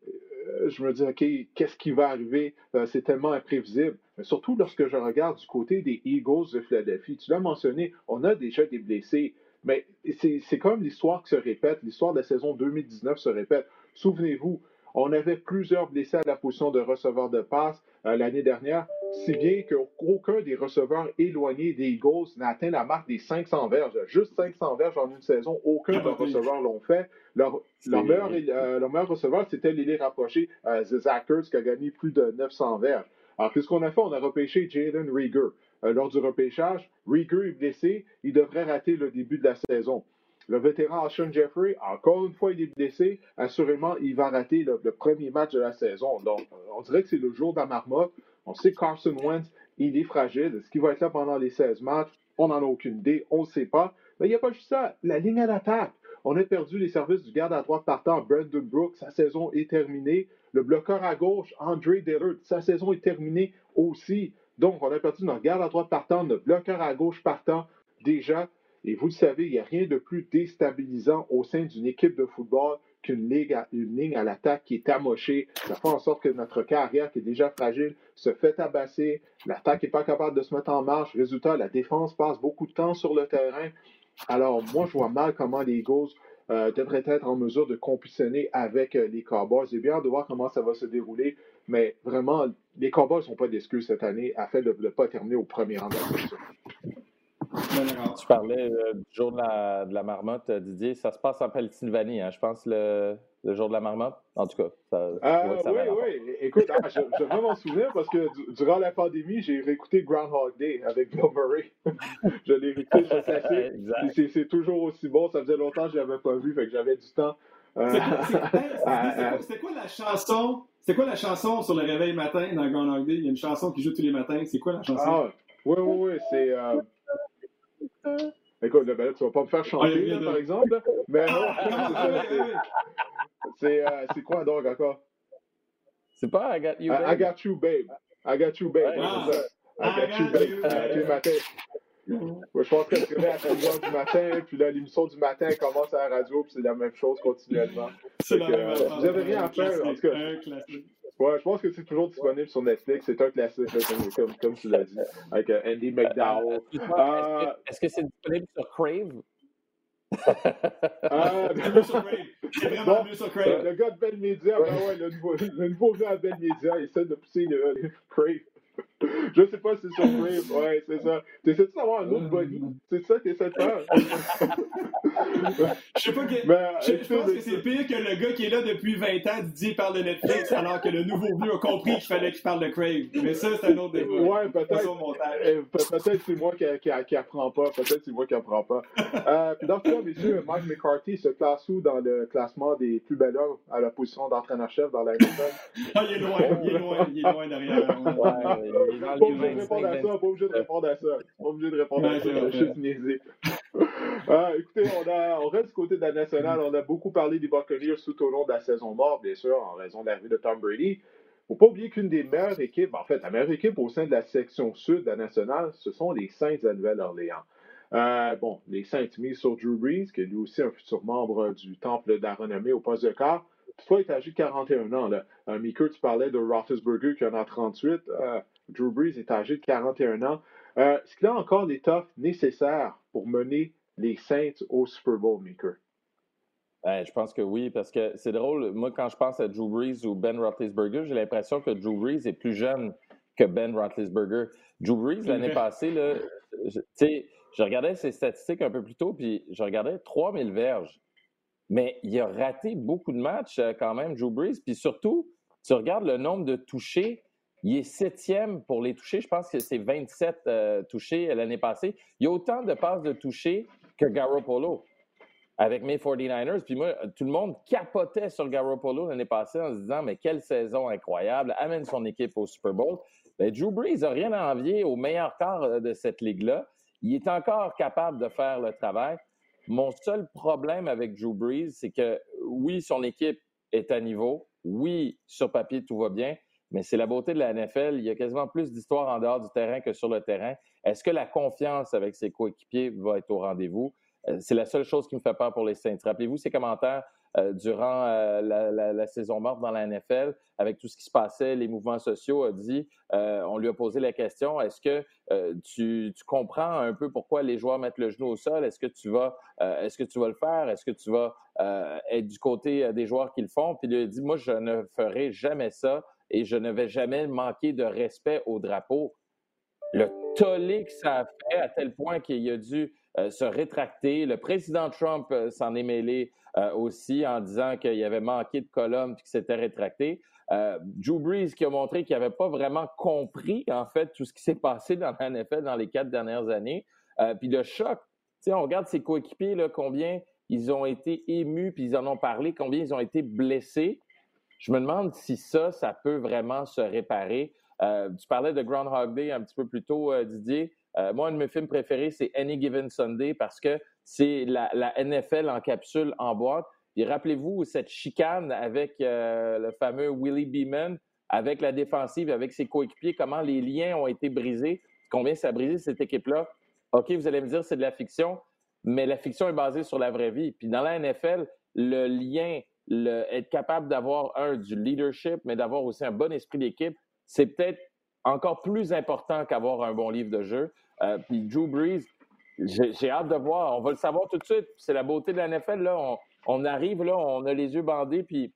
Euh, je me dis, OK, qu'est-ce qui va arriver? Euh, c'est tellement imprévisible. Mais surtout lorsque je regarde du côté des Eagles de Philadelphie, tu l'as mentionné, on a déjà des blessés. Mais c'est comme l'histoire qui se répète, l'histoire de la saison 2019 se répète. Souvenez-vous, on avait plusieurs blessés à la position de receveur de passe euh, l'année dernière, si bien qu'aucun des receveurs éloignés des Eagles n'a atteint la marque des 500 verges. Juste 500 verges en une saison, aucun des receveurs l'ont fait. Leur, meilleur, euh, leur, meilleur, receveur, c'était l'élite rapproché, euh, The Zackers, qui a gagné plus de 900 verges. Alors, qu'est-ce qu'on a fait? On a repêché Jalen Rieger. lors du repêchage, Rieger est blessé, il devrait rater le début de la saison. Le vétéran Sean Jeffrey, encore une fois, il est blessé. Assurément, il va rater le, premier match de la saison. Donc, on dirait que c'est le jour de la marmotte. On sait que Carson Wentz, il est fragile. Est-ce qu'il va être là pendant les 16 matchs? On n'en a aucune idée. On ne sait pas. Mais il n'y a pas juste ça. La ligne à l'attaque. On a perdu les services du garde à droite partant, Brandon Brooks. Sa saison est terminée. Le bloqueur à gauche, Andre Dillard, sa saison est terminée aussi. Donc, on a perdu notre garde à droite partant, notre bloqueur à gauche partant déjà. Et vous le savez, il n'y a rien de plus déstabilisant au sein d'une équipe de football qu'une ligne à l'attaque qui est amochée. Ça fait en sorte que notre carrière, qui est déjà fragile, se fait tabasser. L'attaque n'est pas capable de se mettre en marche. Résultat, la défense passe beaucoup de temps sur le terrain. Alors, moi, je vois mal comment les Eagles euh, devraient être en mesure de compétitionner avec euh, les Cowboys. J'ai bien de voir comment ça va se dérouler. Mais vraiment, les Cowboys sont pas d'excuses cette année à fait de ne pas terminer au premier rang de la tu parlais euh, du jour de la, de la, marmotte, euh, Didier. Ça se passe en Pennsylvanie, hein, je pense, le, le, jour de la marmotte? En tout cas, ça, ah, oui, oui. Écoute, ah, je, je vraiment m'en souviens parce que durant la pandémie, j'ai réécouté Groundhog Day avec Bill Murray. je l'ai réécouté, je C'est toujours aussi bon. Ça faisait longtemps que je l'avais pas vu, fait que j'avais du temps. Euh, c'est quoi la chanson? C'est quoi la chanson sur le réveil matin dans Groundhog Day? Il y a une chanson qui joue tous les matins. C'est quoi la chanson? Ah, oui, oui, oui. C'est. Écoute, ben là, tu vas pas me faire chanter, par exemple. Mais non, c'est euh, c'est quoi donc encore? C'est pas I got you, babe. I, got you, babe. I got you, babe. Ah, I, got, you, babe. Tous les matins. je pense se réveille à 3 h du matin, puis là, l'émission du matin commence à la radio, puis c'est la même chose continuellement. C'est la même chose. Vous n'avez rien à faire, en tout cas. Ouais, je pense que c'est toujours disponible sur Netflix. C'est un classique, comme, comme, tu l'as dit, avec euh, Andy McDowell. Euh, est-ce que c'est disponible sur Crave? ah, C'est vraiment mieux sur Crave. Le gars de Bell Media, ben ouais, le nouveau, le nouveau gars à Bell Media, il essaie de pousser le, Crave. Je sais pas si c'est sur Crave. Ouais, c'est ça. T'essaies-tu d'avoir un autre body? C'est ça que t'essaies de faire? je sais pas que. Ben, je, pense que c'est pire que le gars qui est là depuis 20 ans, Didier parle de Netflix, alors que le nouveau vieux a compris qu'il fallait qu'il parle de Crave. Mais ça, c'est un autre débat. Ouais, peut-être. Eh, peut-être c'est moi qui, qui, qui, apprend pas. Peut-être c'est moi qui apprend pas. Euh, dans ce cas, messieurs, Mike McCarthy se classe où dans le classement des plus belles œuvres à la position d'entraîneur-chef dans la NFL? ah, il est loin, il est loin, il est loin derrière. Ouais, pas obligé de répondre à ça, pas obligé de répondre à ça. Pas obligé de répondre à ça, je suis niaisé. Ah, écoutez, on, a, on reste du côté de la nationale. On a beaucoup parlé des Buccaneers tout au long de la saison morte, bien sûr, en raison de l'arrivée de Tom Brady. Il ne faut pas oublier qu'une des meilleures équipes, en fait, la meilleure équipe au sein de la section sud de la nationale, ce sont les Saints de Nouvelle-Orléans. Euh, bon, les Saints misent sur Drew Brees, qui est lui aussi un futur membre du Temple de la renommée au poste de quart. Il est âgé de 41 ans. Là. Euh, tu parlais de Roethlisberger qui en a 38. Euh, Drew Brees est âgé de 41 ans. Euh, est-ce qu'il a encore l'étoffe nécessaire pour mener les Saints au Super Bowl, Meeker? je pense que oui, parce que c'est drôle. Moi, quand je pense à Drew Brees ou Ben Roethlisberger, j'ai l'impression que Drew Brees est plus jeune que Ben Roethlisberger. Drew Brees, l'année passée, là, je, je regardais ses statistiques un peu plus tôt, puis je regardais 3000 verges. Mais il a raté beaucoup de matchs euh, quand même, Drew Brees. Puis surtout, tu regardes le nombre de touchés, il est septième pour les touchés. Je pense que c'est 27 euh, touchés l'année passée. Il y a autant de passes de touchés que Garoppolo avec mes 49ers. Puis moi, tout le monde capotait sur Garoppolo l'année passée en se disant Mais quelle saison incroyable, amène son équipe au Super Bowl. Bien, Drew Brees n'a rien à envier au meilleur quart euh, de cette ligue-là. Il est encore capable de faire le travail. Mon seul problème avec Drew Brees, c'est que oui, son équipe est à niveau. Oui, sur papier, tout va bien. Mais c'est la beauté de la NFL. Il y a quasiment plus d'histoires en dehors du terrain que sur le terrain. Est-ce que la confiance avec ses coéquipiers va être au rendez-vous? Euh, c'est la seule chose qui me fait peur pour les Saints. Rappelez-vous ces commentaires durant euh, la, saison morte dans la NFL, avec tout ce qui se passait, les mouvements sociaux, a dit, on lui a posé la question, est-ce que tu, comprends un peu pourquoi les joueurs mettent le genou au sol? Est-ce que tu vas, est-ce que tu vas le faire? Est-ce que tu vas être du côté des joueurs qui le font? Puis il a dit, moi, je ne ferai jamais ça et je ne vais jamais manquer de respect au drapeau. Le tollé que ça a fait à tel point qu'il a dû se rétracter. Le président Trump s'en est mêlé euh, aussi en disant qu'il avait manqué de colonne et qu'il s'était rétracté. Euh, Drew Brees qui a montré qu'il n'avait pas vraiment compris, en fait, tout ce qui s'est passé dans la NFL dans les quatre dernières années. Euh, puis le choc, on regarde ses coéquipiers, là, combien ils ont été émus, puis ils en ont parlé, combien ils ont été blessés. Je me demande si ça, ça peut vraiment se réparer. Tu parlais de Groundhog Day un petit peu plus tôt, Didier. moi, un de mes films préférés, c'est Any Given Sunday parce que c'est la, NFL en capsule en boîte. Et rappelez-vous cette chicane avec euh, le fameux Willie Beeman, avec la défensive, avec ses coéquipiers, comment les liens ont été brisés, combien ça a brisé cette équipe-là. OK, vous allez me dire c'est de la fiction, mais la fiction est basée sur la vraie vie. Puis dans la NFL, le lien, être capable d'avoir un du leadership, mais d'avoir aussi un bon esprit d'équipe, c'est peut-être encore plus important qu'avoir un bon livre de jeu. Euh, puis Drew Brees, j'ai hâte de voir. On va le savoir tout de suite. C'est la beauté de la NFL. Là. On, arrive, là, on a les yeux bandés, puis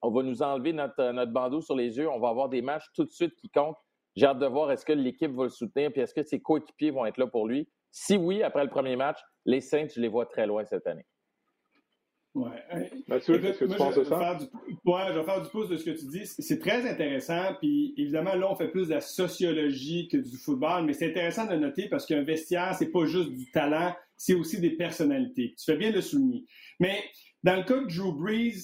on va nous enlever notre, notre bandeau sur les yeux. On va avoir des matchs tout de suite qui comptent. J'ai hâte de voir est-ce que l'équipe va le soutenir, puis est-ce que ses coéquipiers vont être là pour lui. Si oui, après le premier match, les Saints, je les vois très loin cette année. Ouais. Mathieu, qu'est-ce que tu penses de ça? Du, ouais, je vais faire du pouce de ce que tu dis. C'est très intéressant. Puis évidemment, là, on fait plus de la sociologie que du football, mais c'est intéressant de noter parce qu'un vestiaire, c'est pas juste du talent, c'est aussi des personnalités. Tu fais bien le souligner. Mais dans le cas de Drew Brees,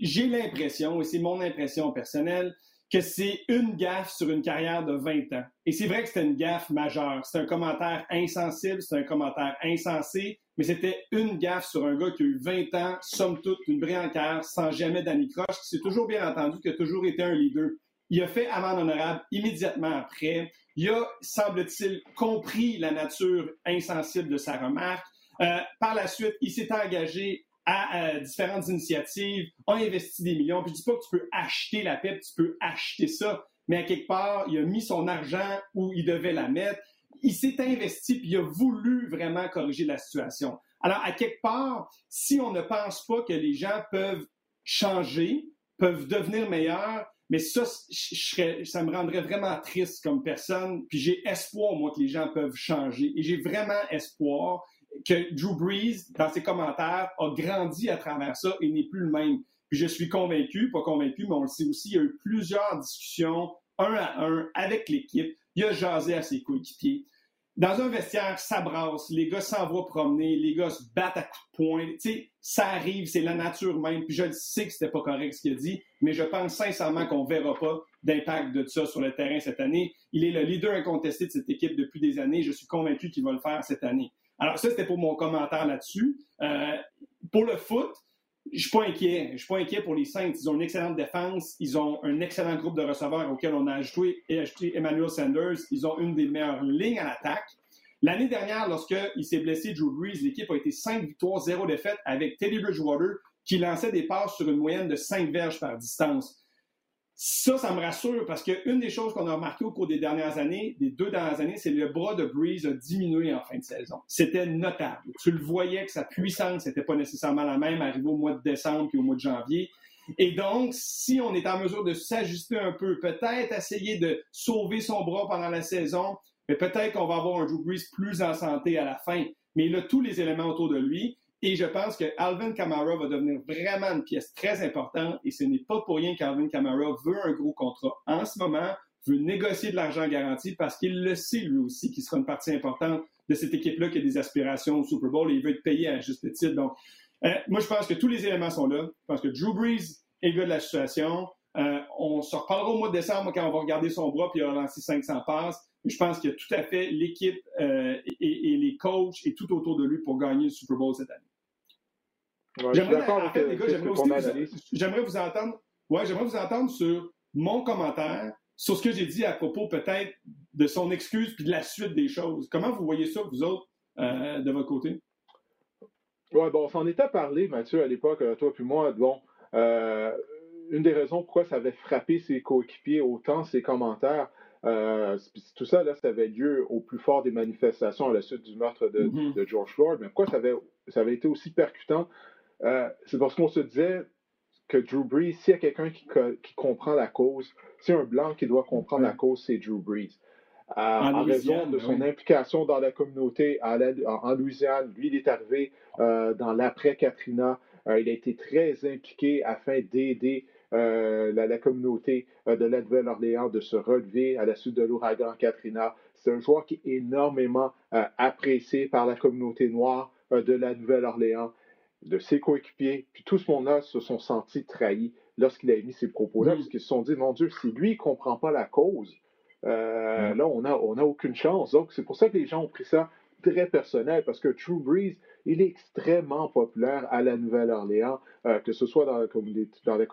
j'ai l'impression, et c'est mon impression personnelle, que c'est une gaffe sur une carrière de 20 ans. Et c'est vrai que c'était une gaffe majeure. C'est un commentaire insensible, c'est un commentaire insensé, mais c'était une gaffe sur un gars qui a eu 20 ans, somme toute, une brillante carrière, sans jamais d'anicroche, qui s'est toujours bien entendu, qui a toujours été un leader. Il a fait amende honorable immédiatement après. Il a, semble-t-il, compris la nature insensible de sa remarque. Euh, par la suite, il s'est engagé à différentes initiatives, a investi des millions. Puis je dis pas que tu peux acheter la paix, tu peux acheter ça, mais à quelque part, il a mis son argent où il devait la mettre. Il s'est investi puis il a voulu vraiment corriger la situation. Alors, à quelque part, si on ne pense pas que les gens peuvent changer, peuvent devenir meilleurs, mais ça, ça me rendrait vraiment triste comme personne. Puis j'ai espoir, moi, que les gens peuvent changer. Et j'ai vraiment espoir que Drew Brees, dans ses commentaires, a grandi à travers ça et n'est plus le même. Puis je suis convaincu, pas convaincu, mais on le sait aussi, il y a eu plusieurs discussions, un à un, avec l'équipe. Il a jasé à ses coéquipiers. Dans un vestiaire, ça brasse, les gars s'envoient promener, les gars se battent à coups de poing. Tu sais, ça arrive, c'est la nature même. Puis je le sais que c'était pas correct ce qu'il a dit, mais je pense sincèrement qu'on verra pas d'impact de ça sur le terrain cette année. Il est le leader incontesté de cette équipe depuis des années. Je suis convaincu qu'il va le faire cette année. Alors ça, c'était pour mon commentaire là-dessus. pour le foot, je suis pas inquiet. Je suis pas inquiet pour les Saints. Ils ont une excellente défense. Ils ont un excellent groupe de receveurs auquel on a ajouté, ajouté Emmanuel Sanders. Ils ont une des meilleures lignes à l'attaque. L'année dernière, lorsqu'il s'est blessé, Drew Brees, l'équipe a été 5 victoires, 0 défaites avec Teddy Bridgewater qui lançait des passes sur une moyenne de 5 verges par distance. Ça, ça me rassure parce qu'une des choses qu'on a remarqué au cours des dernières années, des deux dernières années, c'est le bras de Breeze a diminué en fin de saison. C'était notable. Tu le voyais que sa puissance n'était pas nécessairement la même arrivé au mois de décembre puis au mois de janvier. Et donc, si on est en mesure de s'ajuster un peu, peut-être essayer de sauver son bras pendant la saison, mais peut-être qu'on va avoir un Drew Brees plus en santé à la fin. Mais il a tous les éléments autour de lui. Et je pense que Alvin Kamara va devenir vraiment une pièce très importante. Et ce n'est pas pour rien qu'Alvin Kamara veut un gros contrat en ce moment, veut négocier de l'argent garanti parce qu'il le sait lui aussi qu'il sera une partie importante de cette équipe-là qui a des aspirations au Super Bowl et il veut être payé à juste titre. Donc, euh, moi, je pense que tous les éléments sont là. Je pense que Drew Brees est le gars de la situation. Euh, on se reparlera au mois de décembre quand on va regarder son bras puis il a lancé 500 passes je pense a tout à fait l'équipe euh, et, les coachs et tout autour de lui pour gagner le Super Bowl cette année. J'aimerais, vous, entendre. Ouais, j'aimerais vous entendre sur mon commentaire sur ce que j'ai dit à propos peut-être de son excuse puis de la suite des choses. Comment vous voyez ça, vous autres, euh, de votre côté? Oui, bon, on s'en était parlé, Mathieu, à l'époque, euh, toi puis moi. Bon, une des raisons pourquoi ça avait frappé ses coéquipiers autant, ses commentaires, euh, tout ça, là, ça avait lieu au plus fort des manifestations à la suite du meurtre de, mm-hmm. George Floyd. Mais pourquoi ça avait, ça avait été aussi percutant? Euh, c'est parce qu'on se disait que Drew Brees, s'il y a quelqu'un qui, qui, comprend la cause, s'il y a un blanc qui doit comprendre la cause, c'est Drew Brees. Euh, en, raison de son implication dans la communauté en, en, Louisiane, lui, il est arrivé dans l'après-Katrina. il a été très impliqué afin d'aider euh, la, communauté euh, de la Nouvelle-Orléans de se relever à la suite de l'ouragan Katrina. C'est un joueur qui est énormément euh, apprécié par la communauté noire de la Nouvelle-Orléans, de ses coéquipiers, puis tout ce monde-là se sont sentis trahis lorsqu'il a émis ces propos-là, parce qu'ils se sont dit, mon Dieu, si lui, ne comprend pas la cause, là, on n'a on a aucune chance. Donc, c'est pour ça que les gens ont pris ça très personnel, parce que True Breeze, il est extrêmement populaire à la Nouvelle-Orléans, euh, que ce soit dans la communauté, dans la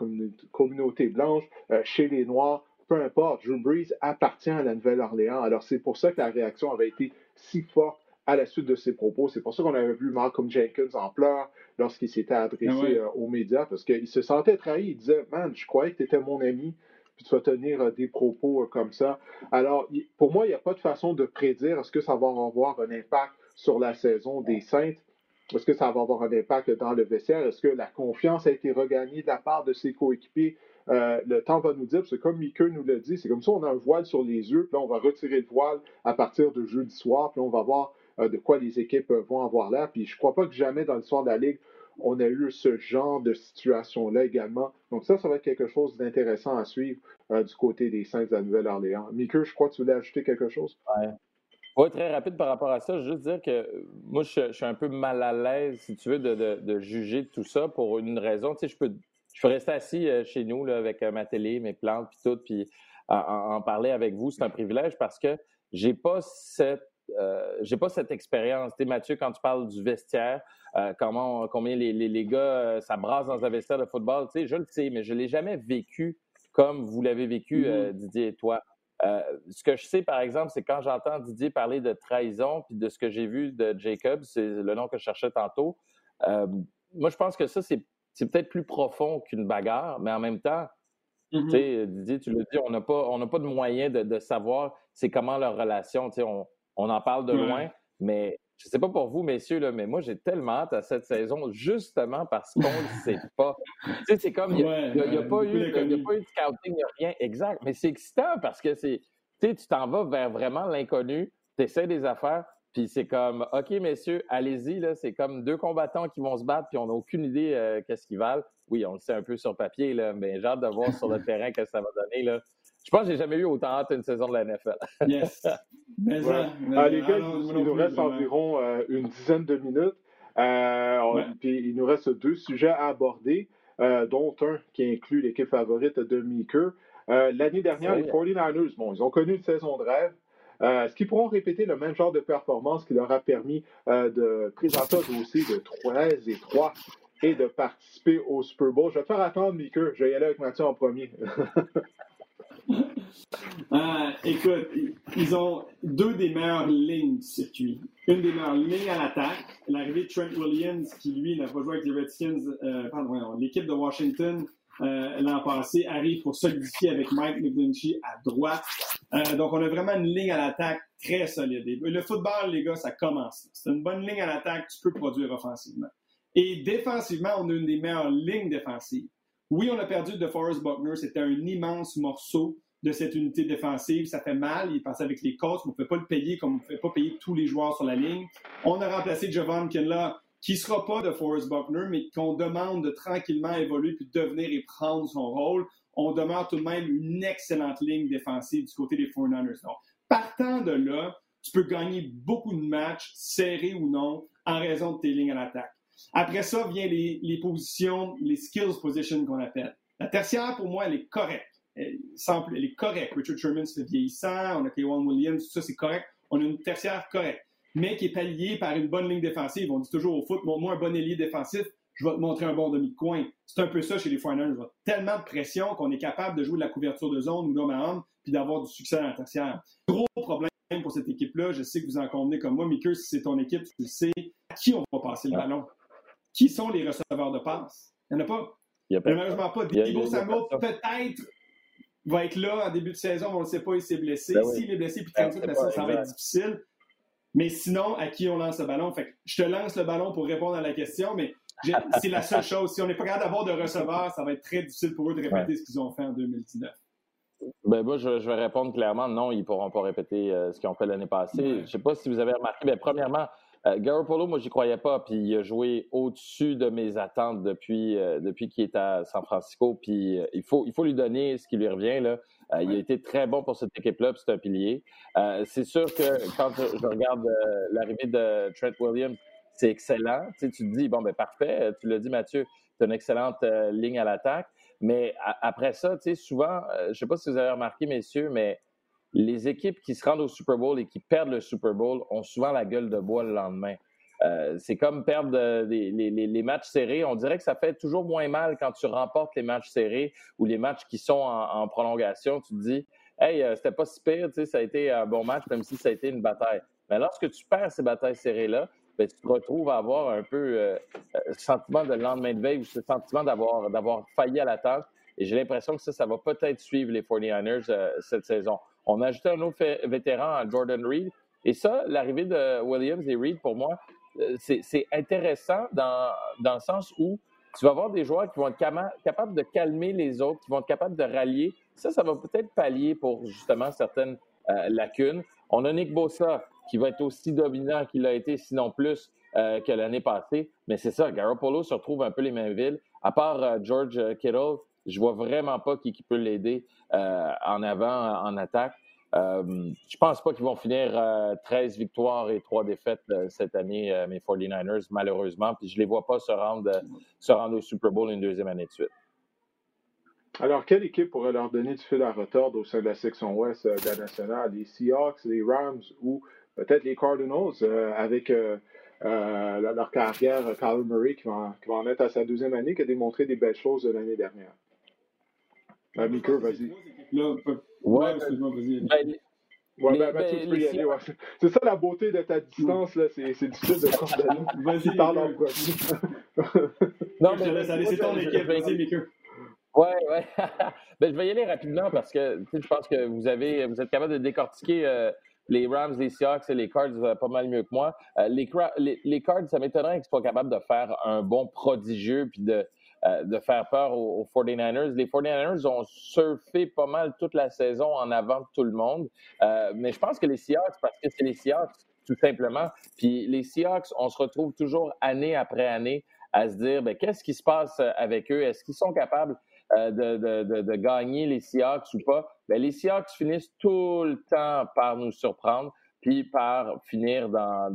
communauté blanche, euh, chez les Noirs, peu importe. Drew Brees appartient à la Nouvelle-Orléans. Alors, c'est pour ça que la réaction avait été si forte à la suite de ses propos. C'est pour ça qu'on avait vu Malcolm Jenkins en pleurs lorsqu'il s'était adressé ah euh, aux médias, parce qu'il se sentait trahi. Il disait Man, je croyais que tu étais mon ami, puis tu vas tenir des propos comme ça. Alors, pour moi, il n'y a pas de façon de prédire est-ce que ça va avoir un impact sur la saison des Saints. Est-ce que ça va avoir un impact dans le vestiaire? Est-ce que la confiance a été regagnée de la part de ses coéquipiers? Euh, le temps va nous dire, c'est comme Mickey nous l'a dit, c'est comme ça on a un voile sur les yeux, puis là on va retirer le voile à partir de jeudi soir, puis on va voir euh, de quoi les équipes vont avoir l'air. Puis je ne crois pas que jamais dans l'histoire de la Ligue, on a eu ce genre de situation-là également. Donc ça, ça va être quelque chose d'intéressant à suivre euh, du côté des Saints de la Nouvelle-Orléans. Mickey, je crois que tu voulais ajouter quelque chose? Ouais. Oui, très rapide par rapport à ça. Juste dire que moi, je, suis un peu mal à l'aise, si tu veux, de, juger tout ça pour une raison. Tu sais, je peux, je peux rester assis euh, chez nous avec euh, ma télé, mes plantes, puis tout, puis en, parler avec vous. C'est un privilège parce que j'ai pas cette euh, j'ai pas cette expérience. Tu Mathieu, quand tu parles du vestiaire, comment, combien les, les, les gars, ça brasse dans un vestiaire de football, tu sais, je le sais, mais je l'ai jamais vécu comme vous l'avez vécu, mm-hmm. Didier et toi. Euh, ce que je sais, par exemple, c'est quand j'entends Didier parler de trahison, puis de ce que j'ai vu de Jacob, c'est le nom que je cherchais tantôt. Euh, moi, je pense que ça, c'est, peut-être plus profond qu'une bagarre, mais en même temps, sais, Didier, tu le dis, on n'a pas, pas de moyen de, savoir c'est comment leur relation. On, on en parle de loin, mais je ne sais pas pour vous, messieurs, là, mais moi, j'ai tellement hâte à cette saison, justement parce qu'on ne le sait pas. tu sais, c'est comme, il n'y a, pas eu, de scouting, il n'y a rien. Exact. Mais c'est excitant parce que c'est, tu t'en vas vers vraiment l'inconnu, tu essaies des affaires, puis c'est comme, OK, messieurs, allez-y, là, c'est comme deux combattants qui vont se battre, puis on n'a aucune idée euh, qu'est-ce qu'ils valent. Oui, on le sait un peu sur papier, là, mais j'ai hâte de voir sur le terrain ce que ça va donner, là. Je pense que j'ai jamais eu autant hâte une saison de la NFL. yes. Mais ah, les gars, il, nous reste environ euh, une dizaine de minutes. Euh, puis il nous reste deux sujets à aborder, euh, dont un qui inclut l'équipe favorite de Meeker. L'année dernière, les 49ers, bon, ils ont connu une saison de rêve. Est-ce qu'ils pourront répéter le même genre de performance qui leur a permis de présenter un dossier de 13 et 3 et de participer au Super Bowl? Je vais te faire attendre, Mika. Je vais y aller avec Mathieu en premier. Euh, écoute, ils ont deux des meilleures lignes du circuit. Une des meilleures lignes à l'attaque. L'arrivée de Trent Williams, qui lui n'a pas joué avec les Redskins, euh, pardon, l'équipe de Washington euh, l'an passé, arrive pour solidifier avec Mike McGlinchey à droite. donc, on a vraiment une ligne à l'attaque très solide. le football, les gars, ça commence. C'est une bonne ligne à l'attaque, tu peux produire offensivement. Et défensivement, on a une des meilleures lignes défensives. Oui, on a perdu de Forrest Buckner. C'était un immense morceau de cette unité défensive. Ça fait mal. Il passait avec les Colts, on ne peut pas le payer comme on ne peut pas payer tous les joueurs sur la ligne. On a remplacé Javon Kinla, qui ne sera pas de Forrest Buckner, mais qu'on demande de tranquillement évoluer puis devenir et prendre son rôle. On demeure tout de même une excellente ligne défensive du côté des 49ers. Donc, partant de là, tu peux gagner beaucoup de matchs, serrés ou non, en raison de tes lignes à l'attaque. Après ça, vient les, positions, les skills positions qu'on appelle. La tertiaire, pour moi, elle est correcte. Elle, elle est correcte. Richard Sherman, c'est vieillissant. On a Kaywan Williams, tout ça, c'est correct. On a une tertiaire correcte. Mais qui est palliée par une bonne ligne défensive. On dit toujours au foot, montre-moi un bon ailier défensif, je vais te montrer un bon demi-coin. C'est un peu ça chez les Foreigners. Tellement de pression qu'on est capable de jouer de la couverture de zone ou d'homme à homme, puis d'avoir du succès dans la tertiaire. Gros problème pour cette équipe-là. Je sais que vous en convenez comme moi, Mickey, si c'est ton équipe, tu sais à qui on va passer le ballon? Qui sont les receveurs de passe? Il n'y en a pas. Il n'y a malheureusement pas. Diego Samuel, peut-être, va être là en début de saison, on ne sait pas, il s'est blessé. Ben S'il est blessé, puis ben, ça, ça va être difficile. Mais sinon, à qui on lance le ballon? Fait je te lance le ballon pour répondre à la question, mais c'est la seule chose. Si on n'est pas capable d'avoir de receveurs, ça va être très difficile pour eux de répéter ce qu'ils ont fait en 2019. Ben moi, je, vais répondre clairement, non, ils ne pourront pas répéter euh, ce qu'ils ont fait l'année passée. Je ne sais pas si vous avez remarqué, mais premièrement, euh, Garoppolo, moi, j'y croyais pas, puis il a joué au-dessus de mes attentes depuis, euh, depuis qu'il est à San Francisco. Puis euh, il, faut, il faut lui donner ce qui lui revient. Là. il a été très bon pour cette équipe-là, c'est un pilier. c'est sûr que quand je, regarde l'arrivée de Trent Williams, c'est excellent. Tu, tu te dis, bon, ben parfait, tu l'as dit, Mathieu, c'est une excellente ligne à l'attaque. Mais après ça, tu sais, souvent, je ne sais pas si vous avez remarqué, messieurs, mais les équipes qui se rendent au Super Bowl et qui perdent le Super Bowl ont souvent la gueule de bois le lendemain. Euh, c'est comme perdre les, matchs serrés. On dirait que ça fait toujours moins mal quand tu remportes les matchs serrés ou les matchs qui sont en, prolongation. Tu te dis, hey, euh, c'était pas si pire, ça a été un bon match, même si ça a été une bataille. Mais lorsque tu perds ces batailles serrées-là, ben, tu te retrouves à avoir un peu euh, ce sentiment de lendemain de veille ou ce sentiment d'avoir, d'avoir failli à la tâche. Et j'ai l'impression que ça, ça va peut-être suivre les 49ers cette saison. On a ajouté un autre vétéran, Jordan Reed. Et ça, l'arrivée de Williams et Reed, pour moi, euh, c'est intéressant dans, dans le sens où tu vas avoir des joueurs qui vont être capables de calmer les autres, qui vont être capables de rallier. Ça, ça va peut-être pallier pour justement certaines euh, lacunes. On a Nick Bossa qui va être aussi dominant qu'il a été, sinon plus, euh, que l'année passée. Mais c'est ça, Garoppolo se retrouve un peu les mêmes villes. À part George Kittle, je vois vraiment pas qui, peut l'aider euh, en avant, en attaque. Euh, je pense pas qu'ils vont finir 13 euh, victoires et 3 défaites cette année, mes 49ers, malheureusement. Puis je les vois pas se rendre, se rendre au Super Bowl une deuxième année de suite. Alors, quelle équipe pourrait leur donner du fil à retordre au sein de la section ouest de nationale? Les Seahawks, les Rams ou peut-être les Cardinals avec leur carrière, Kyle Murray qui va, en être à sa deuxième année, qui a démontré des belles choses l'année dernière? Ah, Mika, vas-y. Ouais, excuse-moi, vas-y. Ben, ouais, ben, Mathieu, tu peux y aller. Ouais. C'est ça la beauté de ta distance, là. C'est, c'est difficile de coordonner. Vas-y, parle en quoi? non, mais laisse aller, c'est ton équipe. Vas-y, Mika. Ouais, ouais. ben, je vais y aller rapidement parce que je pense que vous avez, vous êtes capable de décortiquer euh, les Rams, les Seahawks et les Cards euh, pas mal mieux que moi. Euh, les, les, les, Cards, ça m'étonnerait qu'ils soient capables de faire un bon prodigieux puis de, euh, de faire peur aux, 49ers. Les 49ers ont surfé pas mal toute la saison en avant de tout le monde. Euh, mais je pense que les Seahawks, parce que c'est les Seahawks, tout simplement. Puis les Seahawks, on se retrouve toujours année après année à se dire, ben, qu'est-ce qui se passe avec eux? Est-ce qu'ils sont capables euh, de, gagner les Seahawks ou pas? Ben, les Seahawks finissent tout le temps par nous surprendre, puis par finir dans,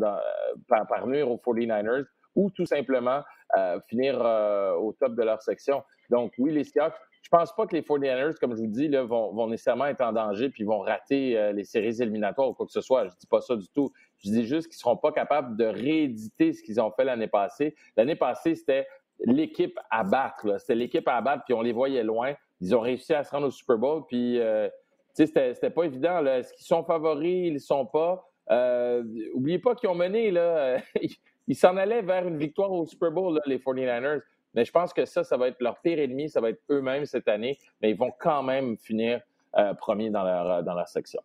par, par nuire aux 49ers ou tout simplement euh, finir euh, au top de leur section. Donc oui, les Seahawks, je pense pas que les 49ers, comme je vous dis, là, vont, nécessairement être en danger puis vont rater euh, les séries éliminatoires ou quoi que ce soit. Je dis pas ça du tout. Je dis juste qu'ils seront pas capables de rééditer ce qu'ils ont fait l'année passée. L'année passée, c'était l'équipe à battre. C'était l'équipe à battre, puis on les voyait loin. Ils ont réussi à se rendre au Super Bowl, puis c'était, pas évident. Est-ce qu'ils sont favoris? Ils ne sont pas. Euh, oubliez pas qu'ils ont mené. Là, ils s'en allaient vers une victoire au Super Bowl, là, les 49ers. Mais je pense que ça, ça va être leur pire ennemi, ça va être eux-mêmes cette année, mais ils vont quand même finir euh, premiers dans leur, euh, dans leur section.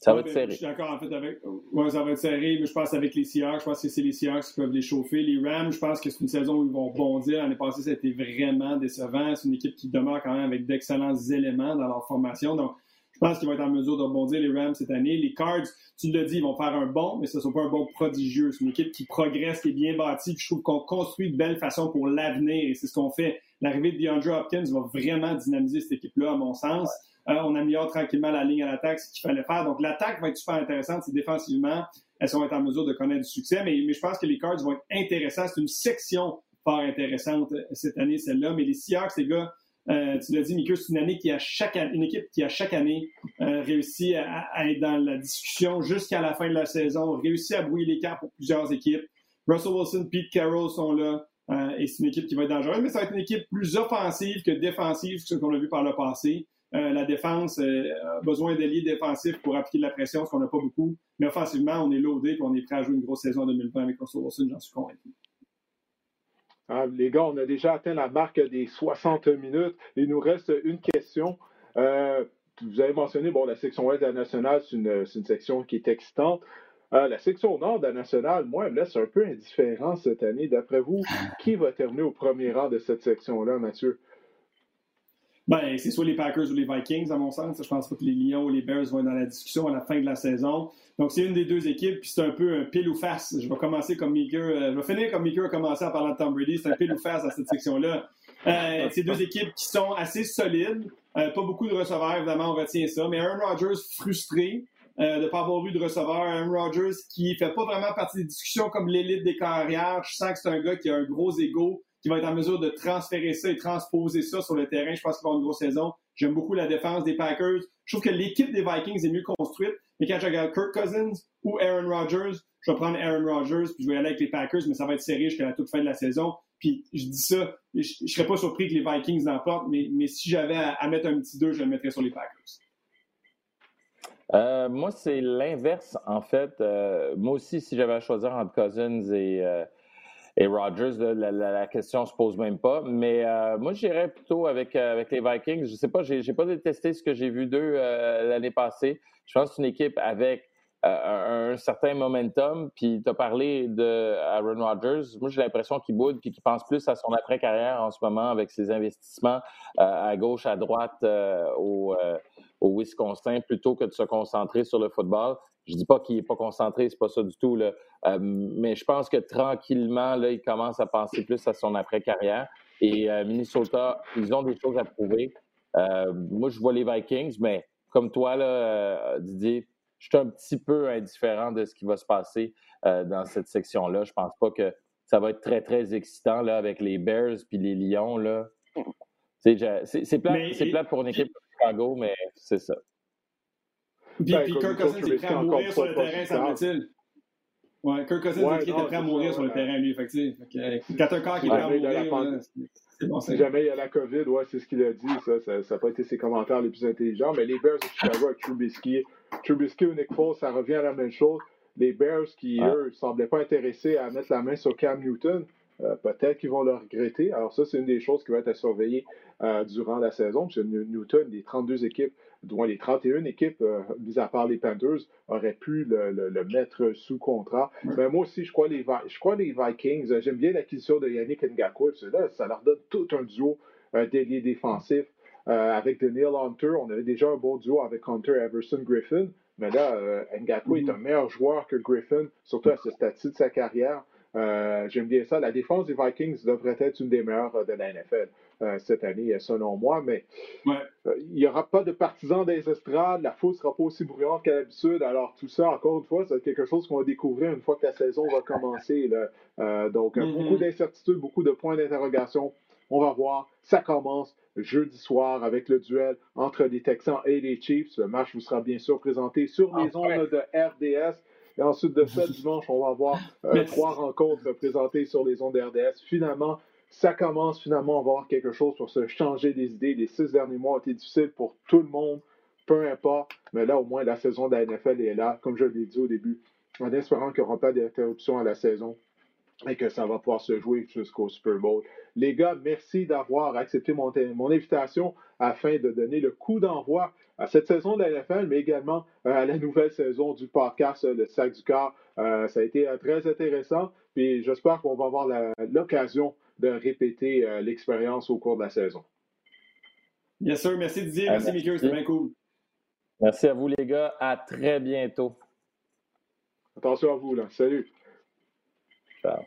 Ça va être serré. Je suis d'accord, en fait, avec. Ouais, ça va être serré, mais je pense avec les Seahawks, je pense que c'est les Seahawks qui peuvent les chauffer. Les Rams, je pense que c'est une saison où ils vont bondir. L'année passée, ça a été vraiment décevant. C'est une équipe qui demeure quand même avec d'excellents éléments dans leur formation. Donc, je pense qu'ils vont être en mesure de rebondir les Rams cette année. Les Cards, tu l'as dit, ils vont faire un bon, mais ce ne sont pas un bon prodigieux. C'est une équipe qui progresse, qui est bien bâtie. je trouve qu'on construit de belles façons pour l'avenir. Et c'est ce qu'on fait. L'arrivée de DeAndre Hopkins va vraiment dynamiser cette équipe-là, à mon sens. Euh, on améliore tranquillement la ligne à l'attaque, ce qu'il fallait faire. Donc, l'attaque va être super intéressante. C'est défensivement, elles vont être en mesure de connaître du succès. Mais, mais je pense que les Cards vont être intéressants. C'est une section fort intéressante euh, cette année, celle-là. Mais les Seahawks, les gars, euh, tu l'as dit, Miku, c'est une année qui chaque une équipe qui a chaque année euh, réussi à, être dans la discussion jusqu'à la fin de la saison, réussi à brouiller les pour plusieurs équipes. Russell Wilson, Pete Carroll sont là. Euh, et c'est une équipe qui va être dangereuse, mais ça va être une équipe plus offensive que défensive, ce qu'on a vu par le passé. la défense a besoin d'alliés défensifs pour appliquer de la pression, ce qu'on n'a pas beaucoup. Mais offensivement, on est loadé et on est prêt à jouer une grosse saison en 2020 avec Russell Wilson, j'en suis convaincu. Ah, les gars, on a déjà atteint la marque des 60 minutes. Il nous reste une question. Euh, vous avez mentionné, bon, la section ouest de la nationale, c'est une, section qui est excitante. Euh, la section nord de la nationale, moi, elle me laisse un peu indifférent cette année. D'après vous, qui va terminer au premier rang de cette section-là, Mathieu? Ben, c'est soit les Packers ou les Vikings, à mon sens. Je pense pas que les Lions ou les Bears vont être dans la discussion à la fin de la saison. Donc, c'est une des deux équipes, puis c'est un peu un pile ou face. Je vais commencer comme Meeker. Euh, je vais finir comme Meeker a commencé en parlant de Tom Brady. C'est un pile ou face à cette section-là. Euh, c'est deux équipes qui sont assez solides. Euh, pas beaucoup de receveurs, évidemment, on retient ça. Mais Aaron Rodgers frustré de ne pas avoir eu de receveur. Aaron Rodgers qui fait pas vraiment partie des discussions comme l'élite des carrières. Je sens que c'est un gars qui a un gros ego va être en mesure de transférer ça et transposer ça sur le terrain. Je pense qu'il va avoir une grosse saison. J'aime beaucoup la défense des Packers. Je trouve que l'équipe des Vikings est mieux construite. Mais quand je regarde Kirk Cousins ou Aaron Rodgers, je vais prendre Aaron Rodgers puis je vais aller avec les Packers, mais ça va être serré jusqu'à la toute fin de la saison. Puis je dis ça, je, ne serais pas surpris que les Vikings l'emportent, mais, mais si j'avais à, mettre un petit 2, je le mettrais sur les Packers. Euh, moi, c'est l'inverse, en fait. Euh, moi aussi, si j'avais à choisir entre Cousins et, euh, et Rodgers, la, la, question se pose même pas. Mais euh, moi, j'irais plutôt avec, euh, avec les Vikings. Je sais pas, j'ai, n'ai pas détesté ce que j'ai vu d'eux euh, l'année passée. Je pense que c'est une équipe avec un, certain momentum. Puis tu as parlé de Aaron Rodgers. Moi, j'ai l'impression qu'il boude puis qu'il pense plus à son après-carrière en ce moment avec ses investissements à gauche, à droite au, au Wisconsin plutôt que de se concentrer sur le football. Je dis pas qu'il est pas concentré, c'est pas ça du tout. Là. Euh, mais je pense que tranquillement, là, il commence à penser plus à son après-carrière. Et euh, Minnesota, ils ont des choses à prouver. Euh, moi, je vois les Vikings, mais comme toi, là, Didier, je suis un petit peu indifférent de ce qui va se passer dans cette section-là. Je pense pas que ça va être très, très excitant là, avec les Bears puis les Lions. Là. C'est, plate, plate pour une équipe de Chicago, mais c'est ça. Puis, ben, Kirk Cousins est prêt à mourir sur le terrain, semble-t-il. Ouais, Kirk Cousins dit qu'il était prêt à mourir sur le terrain, lui. Fait que, quand un corps qui est prêt à mourir, si jamais il y a la COVID, ouais, c'est ce qu'il a dit. Ça n'a pas été ses commentaires les plus intelligents. Mais les Bears de Chicago avec Trubisky, Trubisky ou Nick Foles, ça revient à la même chose. Les Bears qui, eux, ne semblaient pas intéressés à mettre la main sur Cam Newton, euh, peut-être qu'ils vont le regretter. Alors ça, c'est une des choses qui va être à surveiller euh, durant la saison. Parce que Newton, les 32 équipes, dont les 31 équipes, euh, mis à part les Panthers, auraient pu le, mettre sous contrat. Mais moi aussi, je crois les, je crois les Vikings. J'aime bien l'acquisition de Yannick Ngakwe. Là, ça leur donne tout un duo d'ailier défensif. avec Daniel Hunter, on avait déjà un bon duo avec Hunter Everson Griffin. Mais là, Ngakwe est un meilleur joueur que Griffin, surtout à ce stade-ci de sa carrière. Euh, j'aime bien ça. La défense des Vikings devrait être une des meilleures euh, de la NFL euh, cette année, selon moi. Mais il n'y aura pas de partisans des estrades. La foule ne sera pas aussi bruyante qu'à l'habitude. Alors, tout ça, encore une fois, c'est quelque chose qu'on va découvrir une fois que la saison va commencer. donc, mm-hmm. beaucoup d'incertitudes, beaucoup de points d'interrogation On va voir, ça commence jeudi soir avec le duel entre les Texans et les Chiefs. Le match vous sera bien sûr présenté sur les ondes de RDS. Et ensuite de ça, dimanche, on va avoir euh, trois rencontres présentées sur les ondes de RDS. Finalement, ça commence. Finalement, va avoir quelque chose pour se changer les idées. Les six derniers mois ont été difficiles pour tout le monde, peu importe. Mais là, au moins, la saison de la NFL est là, comme je l'ai dit au début, en espérant qu'il n'y aura pas d'interruption à la saison et que ça va pouvoir se jouer jusqu'au Super Bowl. Les gars, merci d'avoir accepté mon, invitation afin de donner le coup d'envoi à cette saison de la NFL, mais également euh, à la nouvelle saison du podcast Le Sac du Corps. Euh, ça a été euh, très intéressant, puis j'espère qu'on va avoir l'occasion de répéter l'expérience au cours de la saison. Bien sûr, merci Didier, merci Mickey, c'était bien cool. Merci à vous les gars, à très bientôt. Attention à vous là, salut. Ciao.